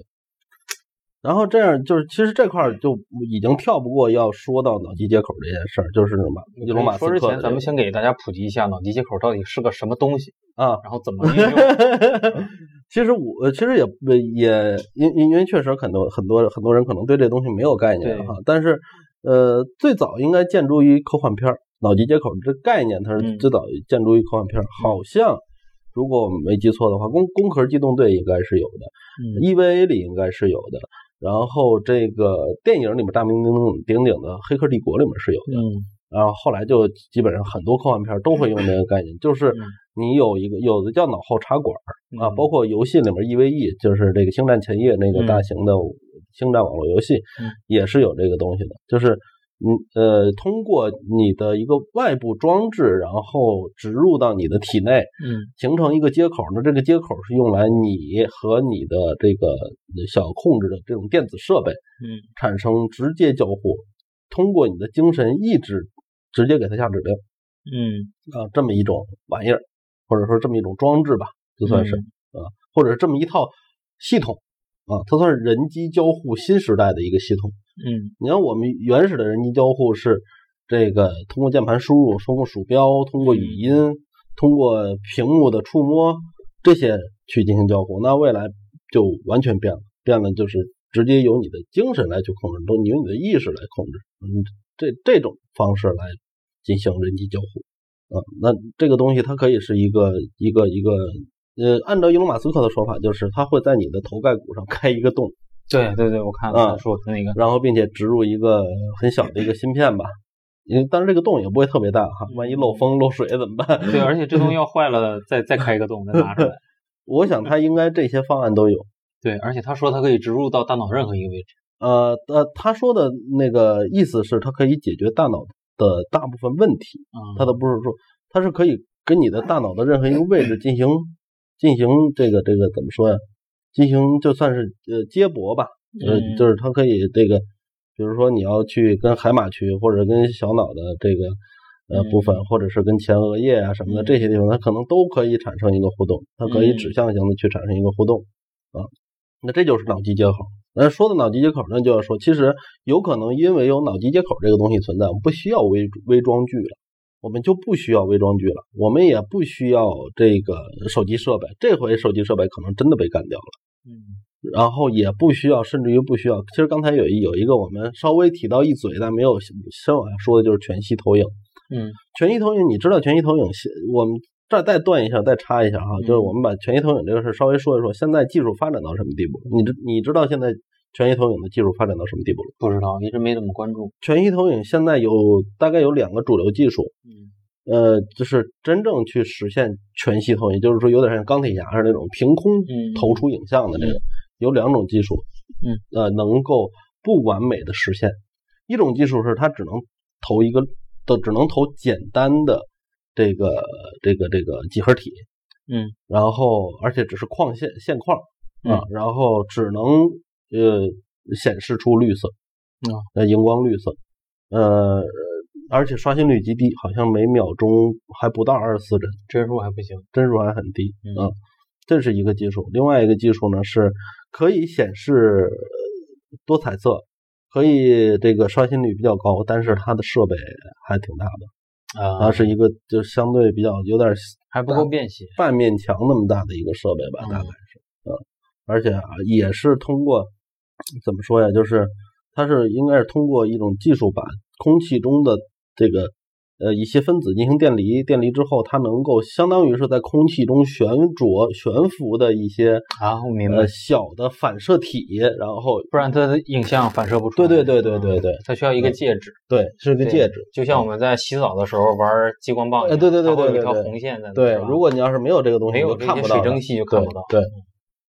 然后这样就是，其实这块儿就已经跳不过要说到脑机接口这件事儿，就是马伊隆马斯说之前，咱们先给大家普及一下脑机接口到底是个什么东西，啊，然后怎么运用。*laughs* 其实我呃其实也不也因因因为确实很多很多很多人可能对这东西没有概念对。哈，但是呃最早应该建筑于科幻片儿，脑机接口这概念它是嗯。最早建筑于科幻片儿，好像如果我们没记错的话，工工壳机动队应该是有的嗯，EVA 里应该是有的，然后这个电影里面大名鼎鼎鼎的《黑客帝国》里面是有的，嗯然后后来就基本上很多科幻片儿都会用这个概念，就是嗯。你有一个有的叫脑后插管儿啊，嗯。包括游戏里面 EVE，就是这个《星战前夜》那个大型的星战网络游戏嗯，也是有这个东西的，就是你呃通过你的一个外部装置，然后植入到你的体内，嗯。形成一个接口，那这个接口是用来你和你的这个小控制的这种电子设备嗯。产生直接交互，通过你的精神意志直接给它下指令。嗯，啊，这么一种玩意儿，或者说这么一种装置吧，就算是、嗯啊，或者是这么一套系统啊，它算是人机交互新时代的一个系统。嗯你看我们原始的人机交互是这个通过键盘输入，通过鼠标，通过语音，通过屏幕的触摸这些去进行交互，那未来就完全变了，变了就是直接由你的精神来去控制，都由你的意识来控制，嗯，这这种方式来进行人机交互，啊，那这个东西它可以是一个一个一个，呃，按照伊隆马斯克的说法，就是它会在你的头盖骨上开一个洞，对对对，我看了他说的那个，然后并且植入一个很小的一个芯片吧，因为但是这个洞也不会特别大哈，万一漏风漏水怎么办？对，*laughs* 而且这东西要坏了，再再开一个洞，再拿出来。*laughs* 我想他应该这些方案都有。对，而且他说它可以植入到大脑任何一个位置。呃呃，他说的那个意思是，它可以解决大脑的大部分问题。啊，他的不是说，它是可以跟你的大脑的任何一个位置进行进行这个这个怎么说呀？进行就算是呃接驳吧，呃，嗯就是它可以这个，比如说你要去跟海马区或者跟小脑的这个呃嗯部分，或者是跟前额叶啊什么的嗯这些地方，它可能都可以产生一个互动，它可以嗯指向性的去产生一个互动啊。那这就是脑机接口。那说到脑机接口，那就要说，其实有可能因为有脑机接口这个东西存在，我们不需要微微装具了，我们就不需要微装具了，我们也不需要这个手机设备。这回手机设备可能真的被干掉了。嗯然后也不需要，甚至于不需要。其实刚才有一有一个我们稍微提到一嘴，但没有深往下说的，就是全息投影。嗯全息投影，你知道全息投影现我们这儿再断一下，再插一下哈，就是我们把全息投影这个事儿稍微说一说，现在技术发展到什么地步？你知你知道现在全息投影的技术发展到什么地步了？不知道，一直没怎么关注。全息投影现在有大概有两个主流技术，嗯呃，就是真正去实现全息投影，就是说有点像钢铁侠似的那种凭空嗯投出影像的这个，有两种技术，嗯，呃，能够不完美的实现。一种技术是它只能投一个，都只能投简单的这个这个这个几何体，嗯，然后而且只是框线线框啊，嗯然后只能呃显示出绿色，啊，呃荧光绿色，呃，而且刷新率极低，好像每秒钟还不到二十四帧，帧数还不行。帧数还很低嗯啊。这是一个技术，另外一个技术呢是可以显示呃多彩色，可以这个刷新率比较高，但是它的设备还挺大的，啊，它是一个就相对比较有点还不够便携。半面墙那么大的一个设备吧，嗯大概是，嗯，而且啊也是通过怎么说呀，就是它是应该是通过一种技术把空气中的这个呃一些分子进行电离，电离之后它能够相当于是在空气中悬着悬浮的一些啊，我明白呃，小的反射体，然后不然它的影像反射不出来。对对对对对对它需要一个介质，对是个介质，就像我们在洗澡的时候玩激光棒一样，哎对对对它会有一条对对对红线在那。对，如果你要是没有这个东西，没有这些就看不到水蒸气就看不到。对，对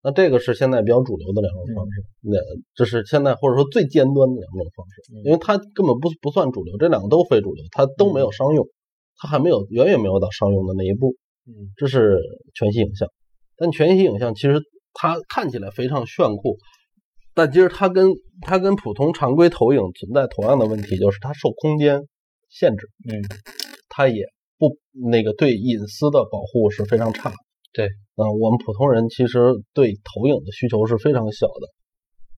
那这个是现在比较主流的两种方式，那、这是现在或者说最尖端的两种方式，嗯。因为它根本不不算主流，这两个都非主流，它都没有商用，它还没有远远没有到商用的那一步。嗯。这是全息影像，但全息影像其实它看起来非常炫酷，但其实它跟它跟普通常规投影存在同样的问题，就是它受空间限制，嗯。它也不那个对隐私的保护是非常差的。对，嗯、我们普通人其实对投影的需求是非常小的，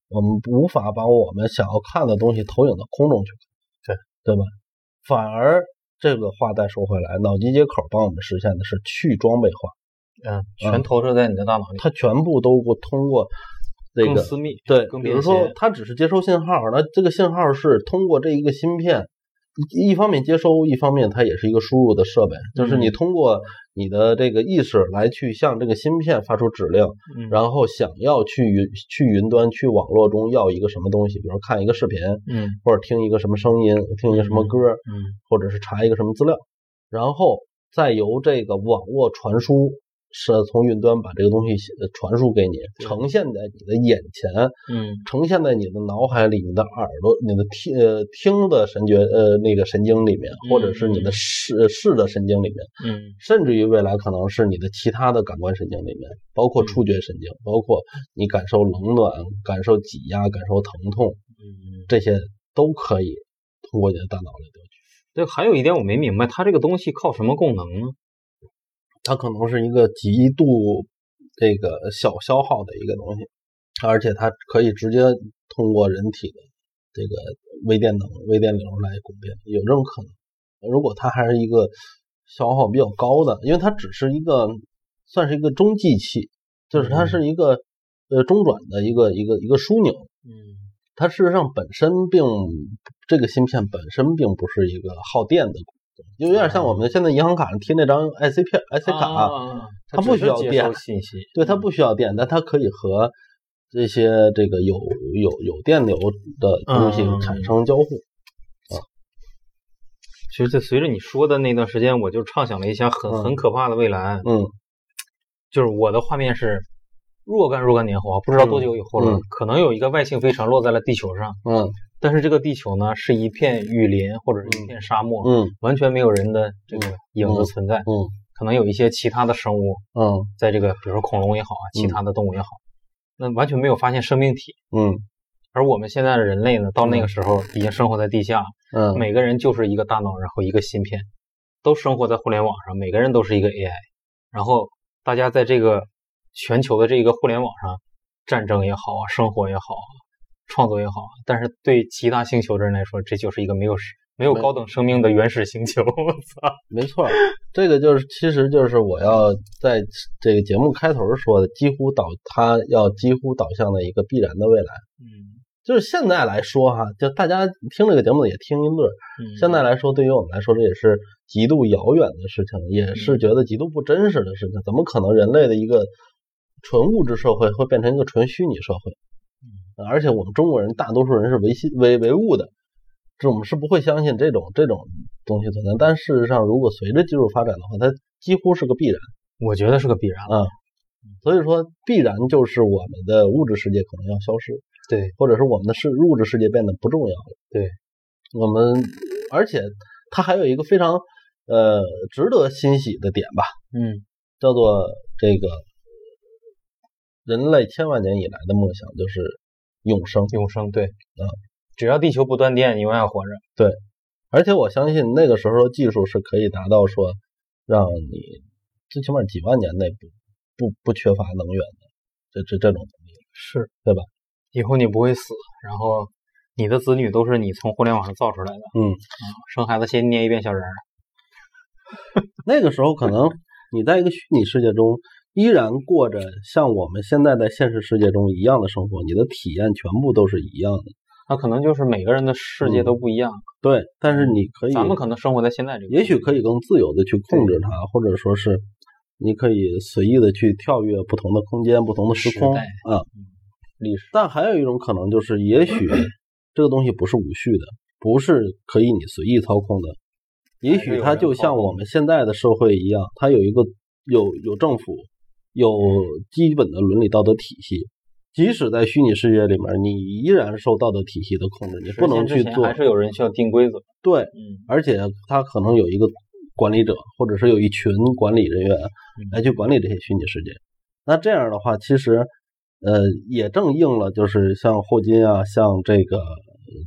我们无法把我们想要看的东西投影到空中去，对对吧？反而这个话再说回来，脑机接口帮我们实现的是去装备化，嗯，全投射在你的大脑里，它全部都过通过这个更私密，对，更比如说。它只是接收信号，那这个信号是通过这一个芯片，一一方面接收，一方面它也是一个输入的设备，就是你嗯。通过你的这个意识来去向这个芯片发出指令，嗯。然后想要去云去云端去网络中要一个什么东西，比如看一个视频，嗯。或者听一个什么声音，听一个什么歌，嗯。或者是查一个什么资料，然后再由这个网络传输，是从云端把这个东西呃传输给你，呈现在你的眼前，嗯。呈现在你的脑海里、你的耳朵、你的听呃听的神觉呃那个神经里面，或者是你的视视的神经里面，嗯。甚至于未来可能是你的其他的感官神经里面，包括触觉神经，包括你感受冷暖、感受挤压、感受疼痛，嗯，这些都可以通过你的大脑来得取。对，还有一点我没明白，它这个东西靠什么供能呢？它可能是一个极度这个小消耗的一个东西，而且它可以直接通过人体的这个微电能、微电流来供电，有这种可能。如果它还是一个消耗比较高的，因为它只是一个算是一个中继器，就是它是一个呃中转的一个一个一个枢纽。嗯它事实上本身并这个芯片本身并不是一个耗电的，就有点像我们现在银行卡上贴那张 IC 片、IC 卡，啊它不需要电信息，对，它不需要电，但它可以和这些这个有有有电流的东西嗯产生交互。其实，这随着你说的那段时间，我就畅想了一下很嗯很可怕的未来，嗯就是我的画面是若干若干年后啊，不知道多久以后了，嗯可能有一个外星飞船落在了地球上，嗯但是这个地球呢是一片雨林或者是一片沙漠，嗯。完全没有人的这个影子嗯存在，嗯。可能有一些其他的生物嗯。在这个，比如说恐龙也好啊，其他的动物也好，那完全没有发现生命体。嗯。而我们现在的人类呢，到那个时候已经生活在地下，嗯。每个人就是一个大脑，然后一个芯片，都生活在互联网上，每个人都是一个 AI，然后大家在这个全球的这个互联网上，战争也好啊，生活也好啊，创作也好啊，但是对其他星球的人来说，这就是一个没有没有高等生命的原始星球。我操！没错，这个就是其实就是我要在这个节目开头说的，几乎导它要几乎导向的一个必然的未来。嗯就是现在来说哈，就大家听这个节目也听一乐。嗯，现在来说，对于我们来说，这也是极度遥远的事情，也是觉得极度不真实的事情。怎么可能人类的一个纯物质社会会变成一个纯虚拟社会？呃而且我们中国人大多数人是唯心唯唯物的，这我们是不会相信这种这种东西存在。但事实上，如果随着技术发展的话，它几乎是个必然。我觉得是个必然。啊所以说，必然就是我们的物质世界可能要消失，对，或者是我们的世物质世界变得不重要了。对，我们而且它还有一个非常呃值得欣喜的点吧，嗯叫做这个人类千万年以来的梦想就是永生。永生对，嗯，只要地球不断电，你永远活着。对而且我相信那个时候技术是可以达到说，让你最起码几万年内不不不缺乏能源的，这这这种能力。是对吧？以后你不会死，然后你的子女都是你从互联网上造出来的。嗯，生孩子先捏一遍小人儿。*laughs* 那个时候可能你在一个虚拟世界中，依然过着像我们现在在现实世界中一样的生活，你的体验全部都是一样的。那可能就是每个人的世界都不一样。对，但是你可以，咱们可能生活在现在这个，也许可以更自由的去控制它，或者说是你可以随意的去跳跃不同的空间、不同的时空时啊。历史。但还有一种可能就是，也许 *coughs* 这个东西不是无序的，不是可以你随意操控的。也许它就像我们现在的社会一样，它有一个有有政府，有基本的伦理道德体系。即使在虚拟世界里面，你依然受道德体系的控制，你不能去做还。是有人需要定规则。对，嗯而且他可能有一个管理者，或者是有一群管理人员来去管理这些虚拟世界。那这样的话，其实呃也正应了，就是像霍金啊，像这个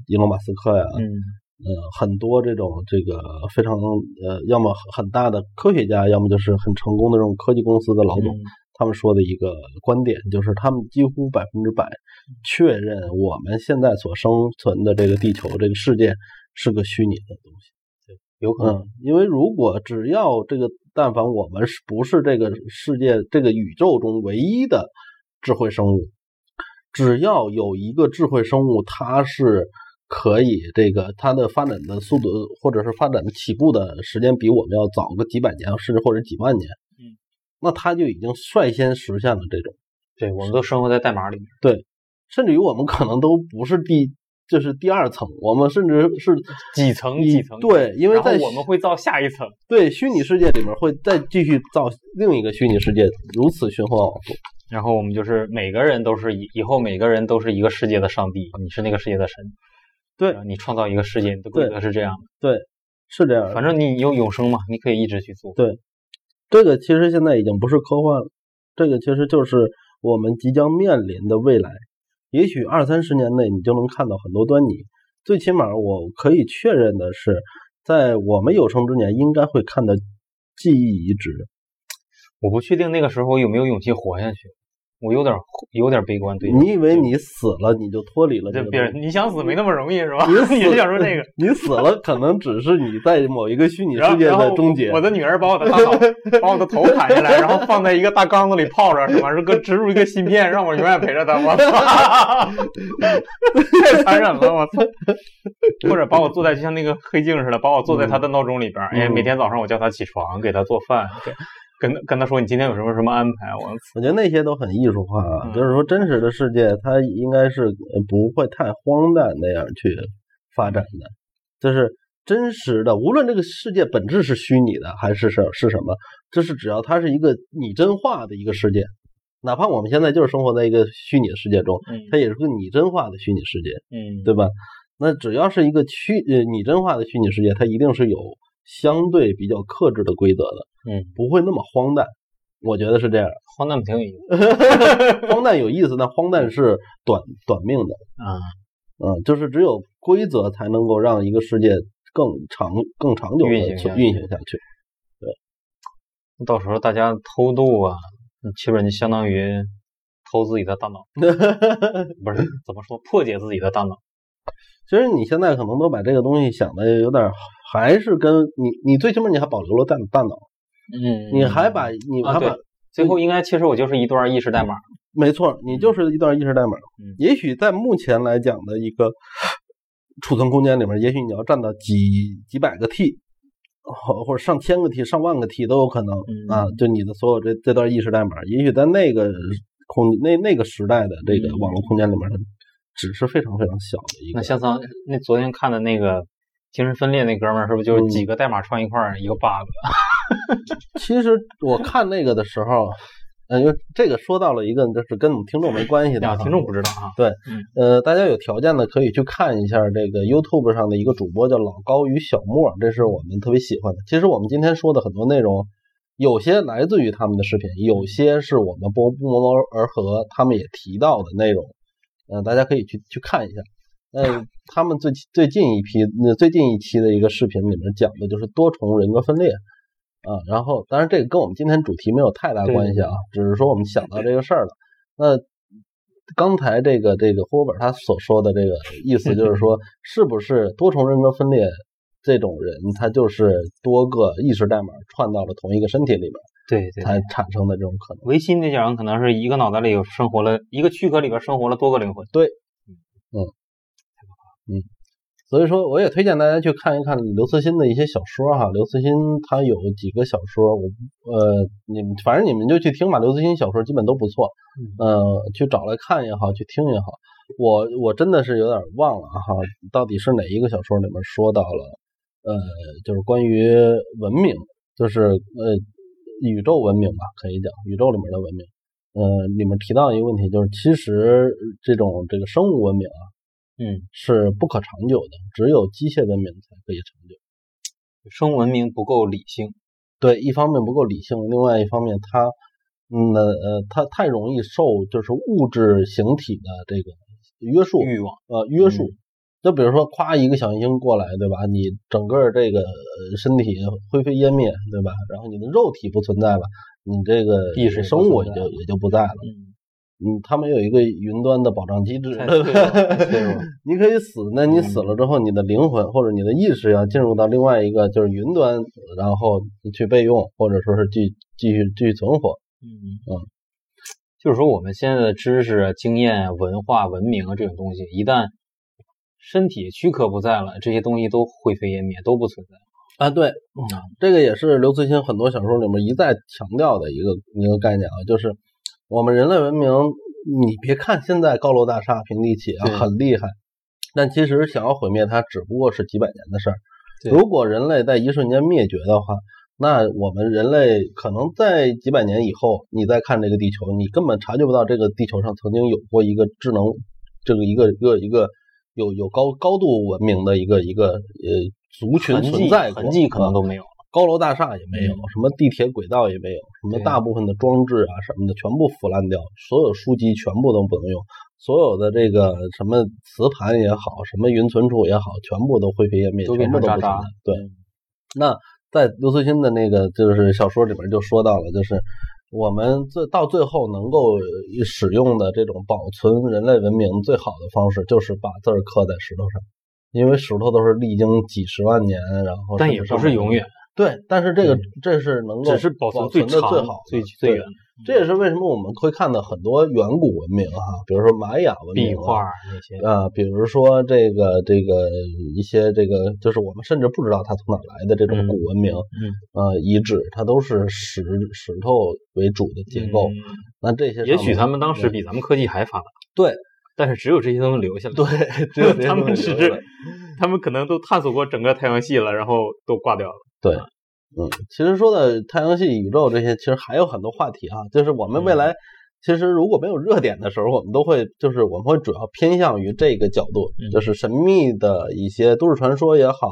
伊隆马斯克呀、嗯呃很多这种这个非常呃要么很大的科学家，要么就是很成功的这种科技公司的老总，嗯他们说的一个观点，就是他们几乎百分之百确认我们现在所生存的这个地球这个世界是个虚拟的东西。有可能。嗯，因为如果只要这个，但凡我们是不是这个世界这个宇宙中唯一的智慧生物，只要有一个智慧生物，它是可以这个它的发展的速度，或者是发展的起步的时间比我们要早个几百年，甚至或者几万年，嗯，那它就已经率先实现了这种，对，我们都生活在代码里面。对甚至于我们可能都不是第。就是第二层，我们甚至是几层几层对，因为在我们会造下一层。对虚拟世界里面会再继续造另一个虚拟世界，如此循环往复。然后我们就是每个人都是以以后每个人都是一个世界的上帝，你是那个世界的神。对你创造一个世界，你的规则是这样的。对是这样。的，反正你有永生嘛，你可以一直去做。对这个其实现在已经不是科幻了，这个其实就是我们即将面临的未来。也许二三十年内你就能看到很多端倪。最起码我可以确认的是，在我们有生之年应该会看到记忆移植。我不确定那个时候有没有勇气活下去。我有点有点悲观，对你以为你死了你就脱离了这个东西？人你想死没那么容易是吧？你 *laughs* 死你是想说那个？你死了，可能只是你在某一个虚拟世界的终结我。的女儿把我的大脑把我的头砍下来，然后放在一个大缸子里泡着，是吗？是个植入一个芯片，让我永远陪着她。我操，*laughs* 太残忍了！我操！或者把我坐在就像那个黑镜似的，把我坐在她的闹钟里边，哎，嗯每天早上我叫她起床，给她做饭，给跟跟他说你今天有什么什么安排。我我觉得那些都很艺术化啊，嗯就是说真实的世界它应该是呃不会太荒诞那样去发展的，就是真实的，无论这个世界本质是虚拟的还是是是什么，就是只要它是一个拟真化的一个世界，哪怕我们现在就是生活在一个虚拟的世界中，嗯它也是个拟真化的虚拟世界，嗯，对吧？那只要是一个虚呃拟真化的虚拟世界，它一定是有相对比较克制的规则的，嗯，不会那么荒诞。我觉得是这样。荒诞挺有意思 *laughs* 荒诞有意思，但荒诞是短短命的，啊。嗯，就是只有规则才能够让一个世界更长、更长久的运行下去运行下去。对到时候大家偷渡啊，基本就相当于偷自己的大脑，*laughs* 不是怎么说破解自己的大脑。其实你现在可能都把这个东西想的有点儿，还是跟你，你最起码你还保留了大大脑，嗯你还把你还把，最后应该其实我就是一段意识代码。没错，你就是一段意识代码。嗯也许在目前来讲的一个储存空间里面，也许你要占到几几百个 T，或或者上千个 T、上万个 T 都有可能。嗯啊，就你的所有这这段意识代码，也许在那个空那那个时代的这个嗯网络空间里面，它只是非常非常小的一个。那像咱那昨天看的那个精神分裂那哥们儿，是不是就是嗯几个代码串一块儿一个 bug？*laughs* 其实我看那个的时候，呃，因为这个说到了一个，就是跟我们听众没关系的啊，听众不知道啊。对呃，大家有条件的可以去看一下这个 YouTube 上的一个主播叫老高与小莫，这是我们特别喜欢的。其实我们今天说的很多内容，有些来自于他们的视频，有些是我们不不谋而合，他们也提到的内容。呃，大家可以去去看一下。呃，他们最最近一批、呃最近一期的一个视频里面讲的就是多重人格分裂啊。然后，当然这个跟我们今天主题没有太大关系啊，只是说我们想到这个事儿了。那刚才这个这个霍伯他所说的这个意思就是说，*laughs* 是不是多重人格分裂这种人，他就是多个意识代码串到了同一个身体里边对对才产生的这种可能？唯心那讲可能是一个脑袋里有生活了一个躯壳里边生活了多个灵魂。对，嗯，嗯所以说，我也推荐大家去看一看刘慈欣的一些小说哈。刘慈欣他有几个小说，我呃，你们反正你们就去听吧。刘慈欣小说基本都不错，呃，去找来看也好，去听也好。我我真的是有点忘了哈，到底是哪一个小说里面说到了，呃，就是关于文明，就是呃宇宙文明吧，可以讲宇宙里面的文明。呃，里面提到一个问题，就是其实这种这个生物文明啊，嗯，是不可长久的，只有机械文明才可以长久。生物文明不够理性。对，一方面不够理性，另外一方面它，嗯呃呃，它太容易受就是物质形体的这个约束，欲望。呃约束。嗯就比如说，夸一个小行星过来，对吧？你整个这个呃身体灰飞烟灭，对吧？然后你的肉体不存在了，你这个意识生物也就也就不在了。嗯，嗯，他们有一个云端的保障机制，对吧 *laughs* 你可以死，那你死嗯了之后，你的灵魂或者你的意识要进入到另外一个就是云端，然后去备用，或者说是继继续继续存活。嗯嗯，就是说我们现在的知识啊、经验啊、文化、文明啊这种东西，一旦身体躯壳不在了，这些东西都灰飞烟灭，都不存在。啊，对，这个也是刘慈欣很多小说里面一再强调的一个一个概念啊，就是我们人类文明，你别看现在高楼大厦、平地起啊很厉害，但其实想要毁灭它，只不过是几百年的事儿。对如果人类在一瞬间灭绝的话，那我们人类可能在几百年以后，你再看这个地球，你根本察觉不到这个地球上曾经有过一个智能，这个一个一个一个有有高高度文明的一个一个呃族群存在过，痕迹可能啊都没有。高楼大厦也没有，嗯什么地铁轨道也没有，什么大部分的装置啊什么的全部腐烂掉，所有书籍全部都不能用，所有的这个什么磁盘也好，什么云存储也好，全部都灰飞烟灭，全部都不存在。对，嗯那在刘慈欣的那个就是小说里边就说到了，就是我们最到最后能够使用的这种保存人类文明最好的方式，就是把字儿刻在石头上，因为石头都是历经几十万年，然后但也不是永远，对，但是这个嗯这是能够只是保存最的最好、最最远的这也是为什么我们会看到很多远古文明哈，比如说玛雅文明啊壁画那些。啊，比如说这个这个一些这个，就是我们甚至不知道它从哪儿来的这种嗯古文明，嗯呃，遗址，它都是石石头为主的结构。嗯那这些也许他们当时比咱们科技还发达，对但是只有这些东西留下来。对，*laughs* 只有他们只是，他们可能都探索过整个太阳系了，然后都挂掉了。对，嗯，其实说的太阳系、宇宙这些，其实还有很多话题啊。就是我们未嗯来，其实如果没有热点的时候，我们都会就是我们会主要偏向于这个角度，嗯就是神秘的一些都市传说也好，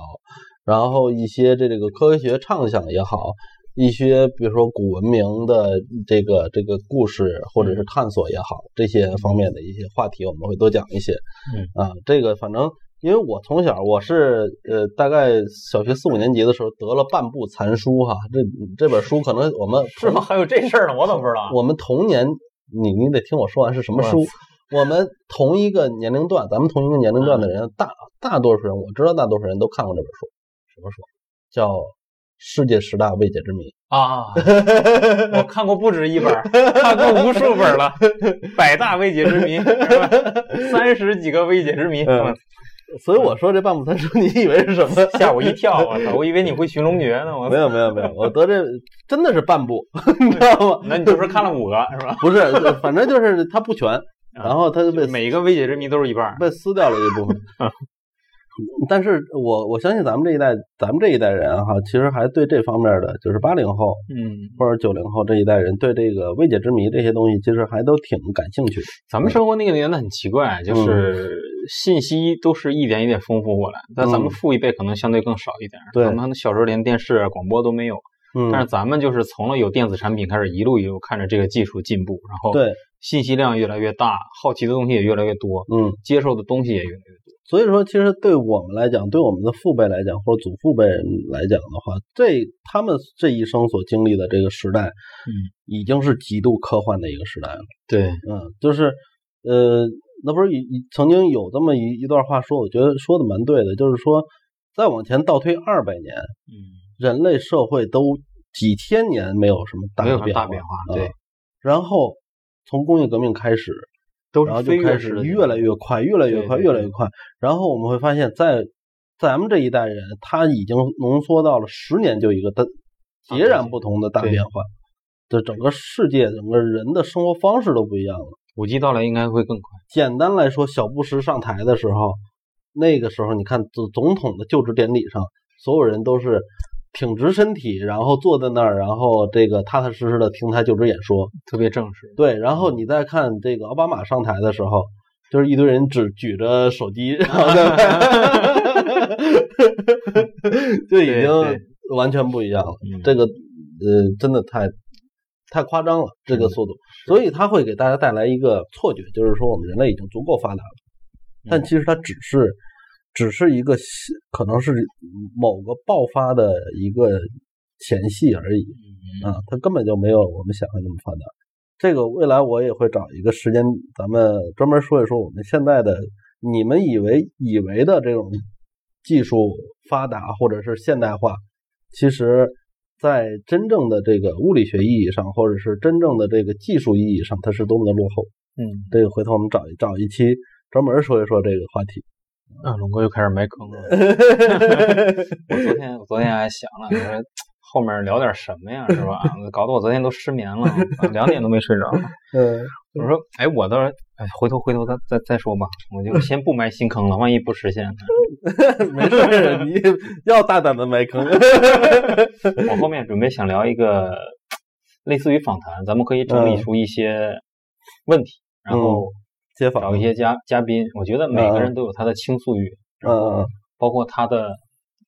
然后一些这这个科学畅想也好。一些比如说古文明的这个这个故事或者是探索也好，这些方面的一些话题我们会多讲一些。嗯啊，这个反正因为我从小我是呃大概小学四五年级的时候得了半部残书哈，这这本书可能我们是吗？还有这事儿呢？我怎么不知道？我们童年你你得听我说完是什么书。我们同一个年龄段，咱们同一个年龄段的人，大大多数人，我知道大多数人都看过这本书。什么书？叫《世界十大未解之谜》。啊，我看过不止一本儿，看过无数本儿了，百大未解之谜，是吧三十几个未解之谜，嗯所以我说这半部残书，你以为是什么？*laughs* 吓我一跳！我操，我以为你会寻龙诀呢。我没有没有没有，我得这真的是半部，*laughs* 你知道吗？那你就是看了五个是吧？*laughs* 不是，反正就是它不全，然后它就被每一个未解之谜都是一半。被撕掉了一部分。但是我我相信咱们这一代，咱们这一代人哈，其实还对这方面的，就是八零后嗯，或者九零后这一代人，对这个未解之谜这些东西，其实还都挺感兴趣的。咱们生活那个年代很奇怪，就是信息都是一点一点丰富过来，但咱们嗯父一辈可能相对更少一点。对咱们小时候连电视、啊、广播都没有，嗯，但是咱们就是从了有电子产品开始，一路一路看着这个技术进步，然后对，信息量越来越大，好奇的东西也越来越多，嗯，接受的东西也越来越多。所以说，其实对我们来讲，对我们的父辈来讲，或者祖父辈人来讲的话，这他们这一生所经历的这个时代，嗯，已经是极度科幻的一个时代了。对，嗯，就是，呃，那不是曾经有这么一一段话说，我觉得说的蛮对的，就是说，再往前倒推二百年，嗯，人类社会都几千年没有什么大没大变化，啊对，然后从工业革命开始，都然后就开是飞跃式的始越来越快，越来越快，越来越快。然后我们会发现在，咱们这一代人，他已经浓缩到了十年就一个大大截然不同的大变化。这整个世界，整个人的生活方式都不一样了。五 G 到来应该会更快。简单来说，小布什上台的时候，那个时候你看总总统的就职典礼上，所有人都是挺直身体，然后坐在那儿，然后这个踏踏实实的听他就职演说。特别正式，对，然后你再看这个奥巴马上台的时候，就是一堆人只举着手机，然后在那 *laughs* 就已经完全不一样了。嗯。这个呃，真的太太夸张了，这个速度，所以它会给大家带来一个错觉，就是说我们人类已经足够发达了，但嗯其实它只是只是一个可能是某个爆发的一个前戏而已。嗯啊，它根本就没有我们想象那么发达。这个未来我也会找一个时间，咱们专门说一说我们现在的你们以为以为的这种技术发达或者是现代化，其实，在真正的这个物理学意义上，或者是真正的这个技术意义上，它是多么的落后。嗯，这个回头我们找一找一期专门说一说这个话题。啊，龙哥又开始埋坑了。*laughs* 我昨天我昨天还想了，我说后面聊点什么呀，是吧？搞得我昨天都失眠了，两点都没睡着。*laughs* 嗯，我说，哎，我倒是，哎，回头回头再再再说吧，我就先不埋新坑了，万一不实现呢？*laughs* 没事儿，你要大胆的埋坑。我后面准备想聊一个类似于访谈，咱们可以整理出一些问题，然后街访找一些嘉嘉宾。我觉得每个人都有他的倾诉欲，嗯包括他的，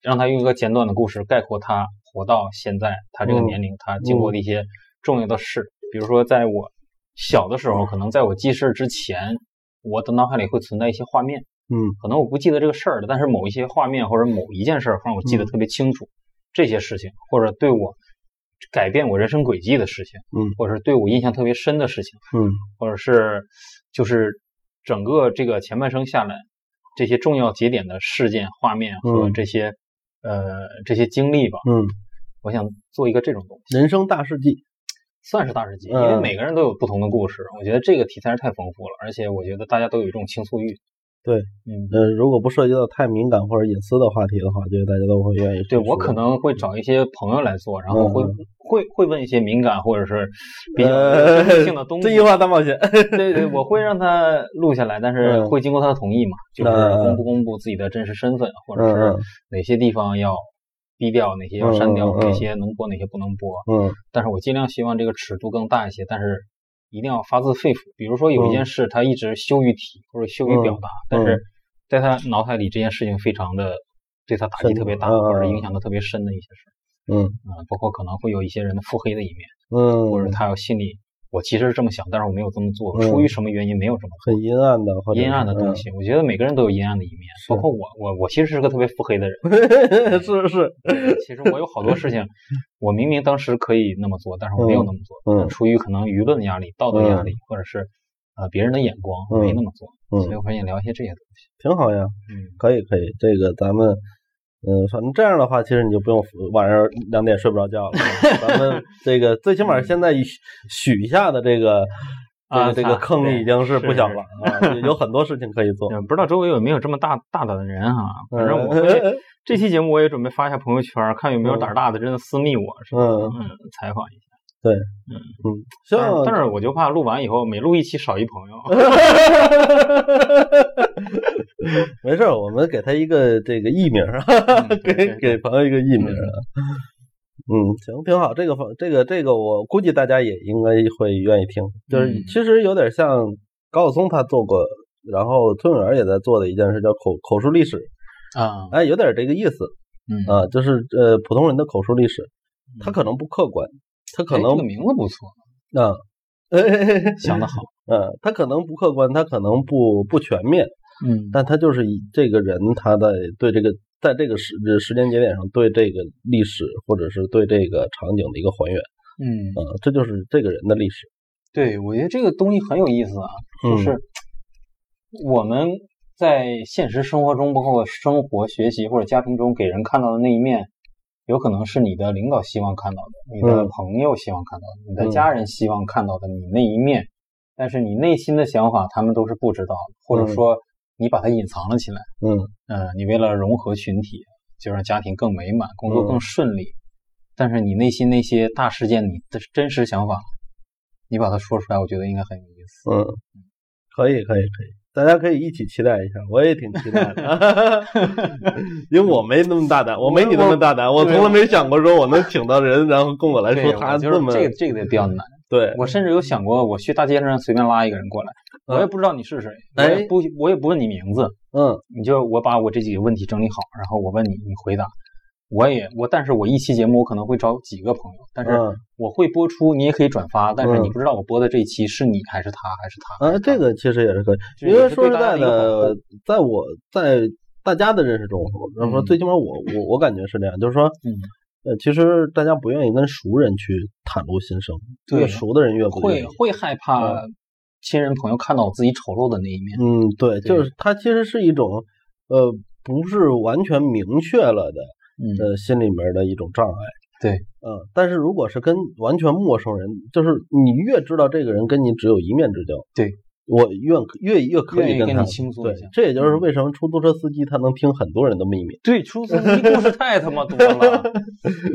让他用一个简短的故事概括他活到现在他这个嗯年龄，他经过的一些重要的事。比如说，在我小的时候，可能在我记事之前，我的脑海里会存在一些画面，嗯。可能我不记得这个事儿了，但是某一些画面或者某一件事儿会让我记得嗯。特别清楚。这些事情或者对我改变我人生轨迹的事情，嗯，或者是对我印象特别深的事情，嗯。或者是就是整个这个前半生下来这些重要节点的事件、画面和嗯。这些、呃这些经历吧，嗯，我想做一个这种东西，人生大事记，算是大事记，因嗯。为每个人都有不同的故事，我觉得这个题材是太丰富了，而且我觉得大家都有一种倾诉欲。对，嗯，呃，如果不涉及到太敏感或者隐私的话题的话，觉得大家都会愿意。对我可能会找一些朋友来做，然后会、嗯会会问一些敏感或者是比较性的东 *laughs* 西。这句话大冒险。对对，我会让他录下来，但是嗯会经过他的同意嘛，就是嗯公不公布自己的真实身份，或者嗯是嗯哪些地方要低调，哪些要删掉，哪些能播，哪些不能播。嗯但是我尽量希望这个尺度更大一些，但是一定要发自肺腑。比如说有一件事，他一直羞于提或者羞于表达，但是在他脑海里这件事情非常的对他打击特别大，或者影响的特别深的一些事。嗯。嗯，包括可能会有一些人的腹黑的一面，嗯，或者他有心里我其实是这么想，但是我没有这么做，嗯出于什么原因没有这么做。很阴暗的阴暗的东西。我觉得每个人都有阴暗的一面，包括我，我我其实是个特别腹黑的人。*laughs* 是是，其实我有好多事情，*laughs* 我明明当时可以那么做，但是我没有那么做，出于可能舆论的压力、道德压力，或者是呃别人的眼光，没那么做。嗯所以我想聊一些这些东西。挺好呀，嗯，可以可以，这个咱们。嗯，反正这样的话，其实你就不用晚上两点睡不着觉了。*laughs* 咱们这个最起码现在许许下的这个这啊个这个坑已经是是不小了 *laughs* 啊，有很多事情可以做。对不知道周围有没有这么大大胆的人哈？反正我 *laughs* 这期节目我也准备发一下朋友圈，看有没有胆儿大的真的私密我，是吧？嗯嗯，采访一下。嗯，希但是但是我就怕录完以后每录一期少一朋友。*laughs* 没事儿，我们给他一个这个艺名啊，*laughs* 给给朋友一个艺名啊。嗯，行，挺好。这个方这个这个，我估计大家也应该会愿意听。就是嗯其实有点像高晓松他做过，然后崔永元也在做的一件事，叫口口述历史。啊，哎，有点这个意思嗯，啊，就是呃普通人的口述历史，他可能不客观，他可能哎这个名字不错，嗯，*laughs* 想得好。*laughs* 嗯，他可能不客观，他可能不不全面，嗯但他就是以这个人他的对这个在这个时时间节点上对这个历史或者是对这个场景的一个还原，嗯，啊，这就是这个人的历史。对，我觉得这个东西很有意思啊，就嗯是我们在现实生活中，包括生活、学习或者家庭中给人看到的那一面，有可能是你的领导希望看到的，你的嗯。朋友希望看到的，你的嗯。家人希望看到的你那一面，但是你内心的想法他们都是不知道的，或者嗯。说你把它隐藏了起来。嗯。嗯，你为了融合群体，就让家庭更美满，工作嗯。更顺利。但是你内心那些大事件，你的真实想法，你把它说出来，我觉得应该很有意思。嗯，可以可以可以，大家可以一起期待一下，我也挺期待的，*laughs* 因为我没那么大胆，我没你那么大胆，我从来没想过说我能请到人，然后跟我来，说他这么这个这个得比较难。对，我甚至有想过，我去大街上随便拉一个人过来，我也不知道你是谁，我也哎不我也不问你名字，嗯你就我把我这几个问题整理好，然后我问你，你回答。我也我，但是我一期节目我可能会找几个朋友，但是嗯我会播出，你也可以转发，但是嗯你不知道我播的这一期是你还是他还是他。还啊，是他这个其实也是可以，因为说实在的在我在大家的认识中，然后说嗯最起码我我我感觉是这样，就是说，嗯，呃，其实大家不愿意跟熟人去袒露心声，对越熟的人越。会会害怕亲人朋友看到我自己丑陋的那一面。嗯，对，对就是它其实是一种，呃，不是完全明确了的，嗯，呃，心里面的一种障碍。对，嗯，但是如果是跟完全陌生人，就是你越知道这个人跟你只有一面之交，对我越越越可以跟他倾诉对一下，这也就是嗯为什么出租车司机他能听很多人的秘密。对，出租车司机故事太他妈多了。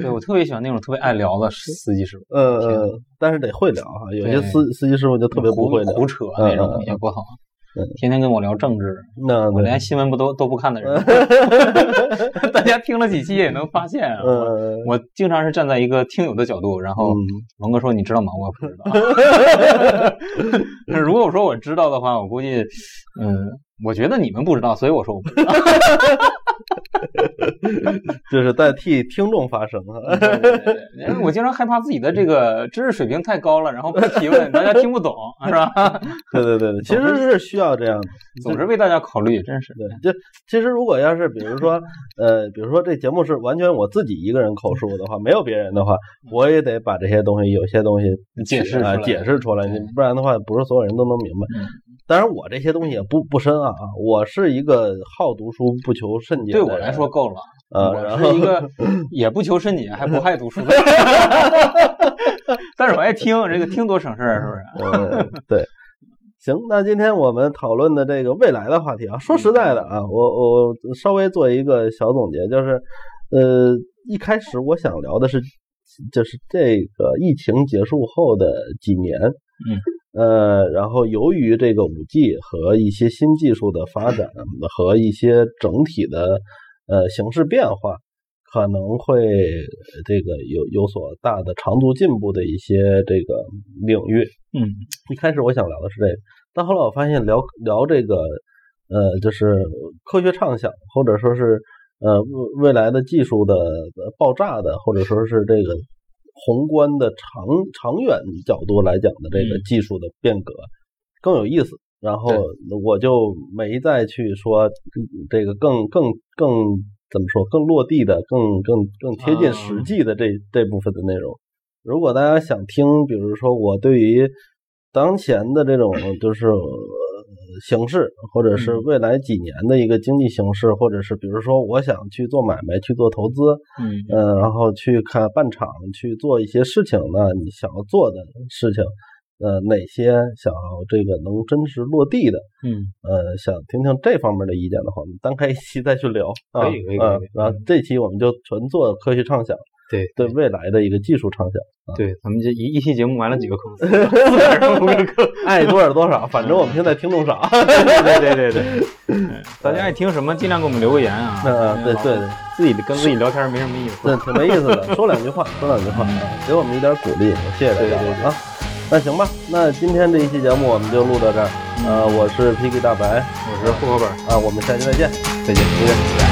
对我特别喜欢那种特别爱聊的 *laughs* 司机师傅，呃但是得会聊哈，有些司司机师傅就特别不会聊。胡胡扯那种嗯嗯嗯也不好嗯，天天跟我聊政治，那我连新闻不都都不看的人。*laughs* 大家听了几期也能发现啊，我经常是站在一个听友的角度，然后嗯龙哥说你知道吗？我也不知道。*laughs* 如果我说我知道的话，我估计，嗯，我觉得你们不知道，所以我说我不知道。*laughs* 就是在替听众发声啊。因为我经常害怕自己的这个知识水平太高了，然后不提问，大家听不懂，是吧？*laughs* 对对对对，其实是需要这样的。总是为大家考虑，真是。对，就其实如果要是比如说，呃，比如说这节目是完全我自己一个人口述的话，没有别人的话，我也得把这些东西有些东西啊解释出来解释出来，你不然的话，不是所有人都能明白。嗯当然，我这些东西也不不深啊啊，我是一个好读书不求甚解。对我来说够了，呃，然后我是一个 *laughs* 也不求甚解，还不 *laughs* 爱读书的。*laughs* 但是我爱听，这个听多省事儿，是不是？呃，对，行，那今天我们讨论的这个未来的话题啊，说实在的啊，我我稍微做一个小总结，就是，呃，一开始我想聊的是，就是这个疫情结束后的几年，嗯，呃，然后由于这个五 G 和一些新技术的发展和一些整体的呃形势变化。可能会呃这个有有所大的长足进步的一些这个领域，嗯一开始我想聊的是这个，但后来我发现聊聊这个，呃，就是科学畅想，或者说是呃未未来的技术的呃爆炸的，或者说是这个宏观的长长远角度来讲的这个嗯技术的变革更有意思。然后我就没再去说这个更更更怎么说更落地的、更更更贴近实际的这、这部分的内容。如果大家想听，比如说我对于当前的这种就是、呃、形势，或者是嗯。未来几年的一个经济形势，或者是比如说我想去做买卖、去做投资，嗯。呃，然后去看办厂，去做一些事情呢，你想要做的事情，呃，哪些想要这个能真实落地的，嗯。呃，想听听这方面的意见的话，我们单开一期再去聊啊。可以可以然后这期我们就纯做科学畅想，对对未来的一个技术畅想。对，咱们这一一期节目完了几个坑，*laughs* 四个四个还是五个坑？爱多少多少，反正我们现在听众少。*laughs* 对对对对 *laughs* 大家爱听什么，尽量给我们留个言啊。嗯，对对对，自己跟自己聊天没什么意思。对挺没意思的，说两句话，说两句话，啊给我们一点鼓励，谢谢大家啊。那行吧，那今天这一期节目我们就录到这儿。呃，我是 Piki 大白我是户口本，啊，我们下期再见。再见再见。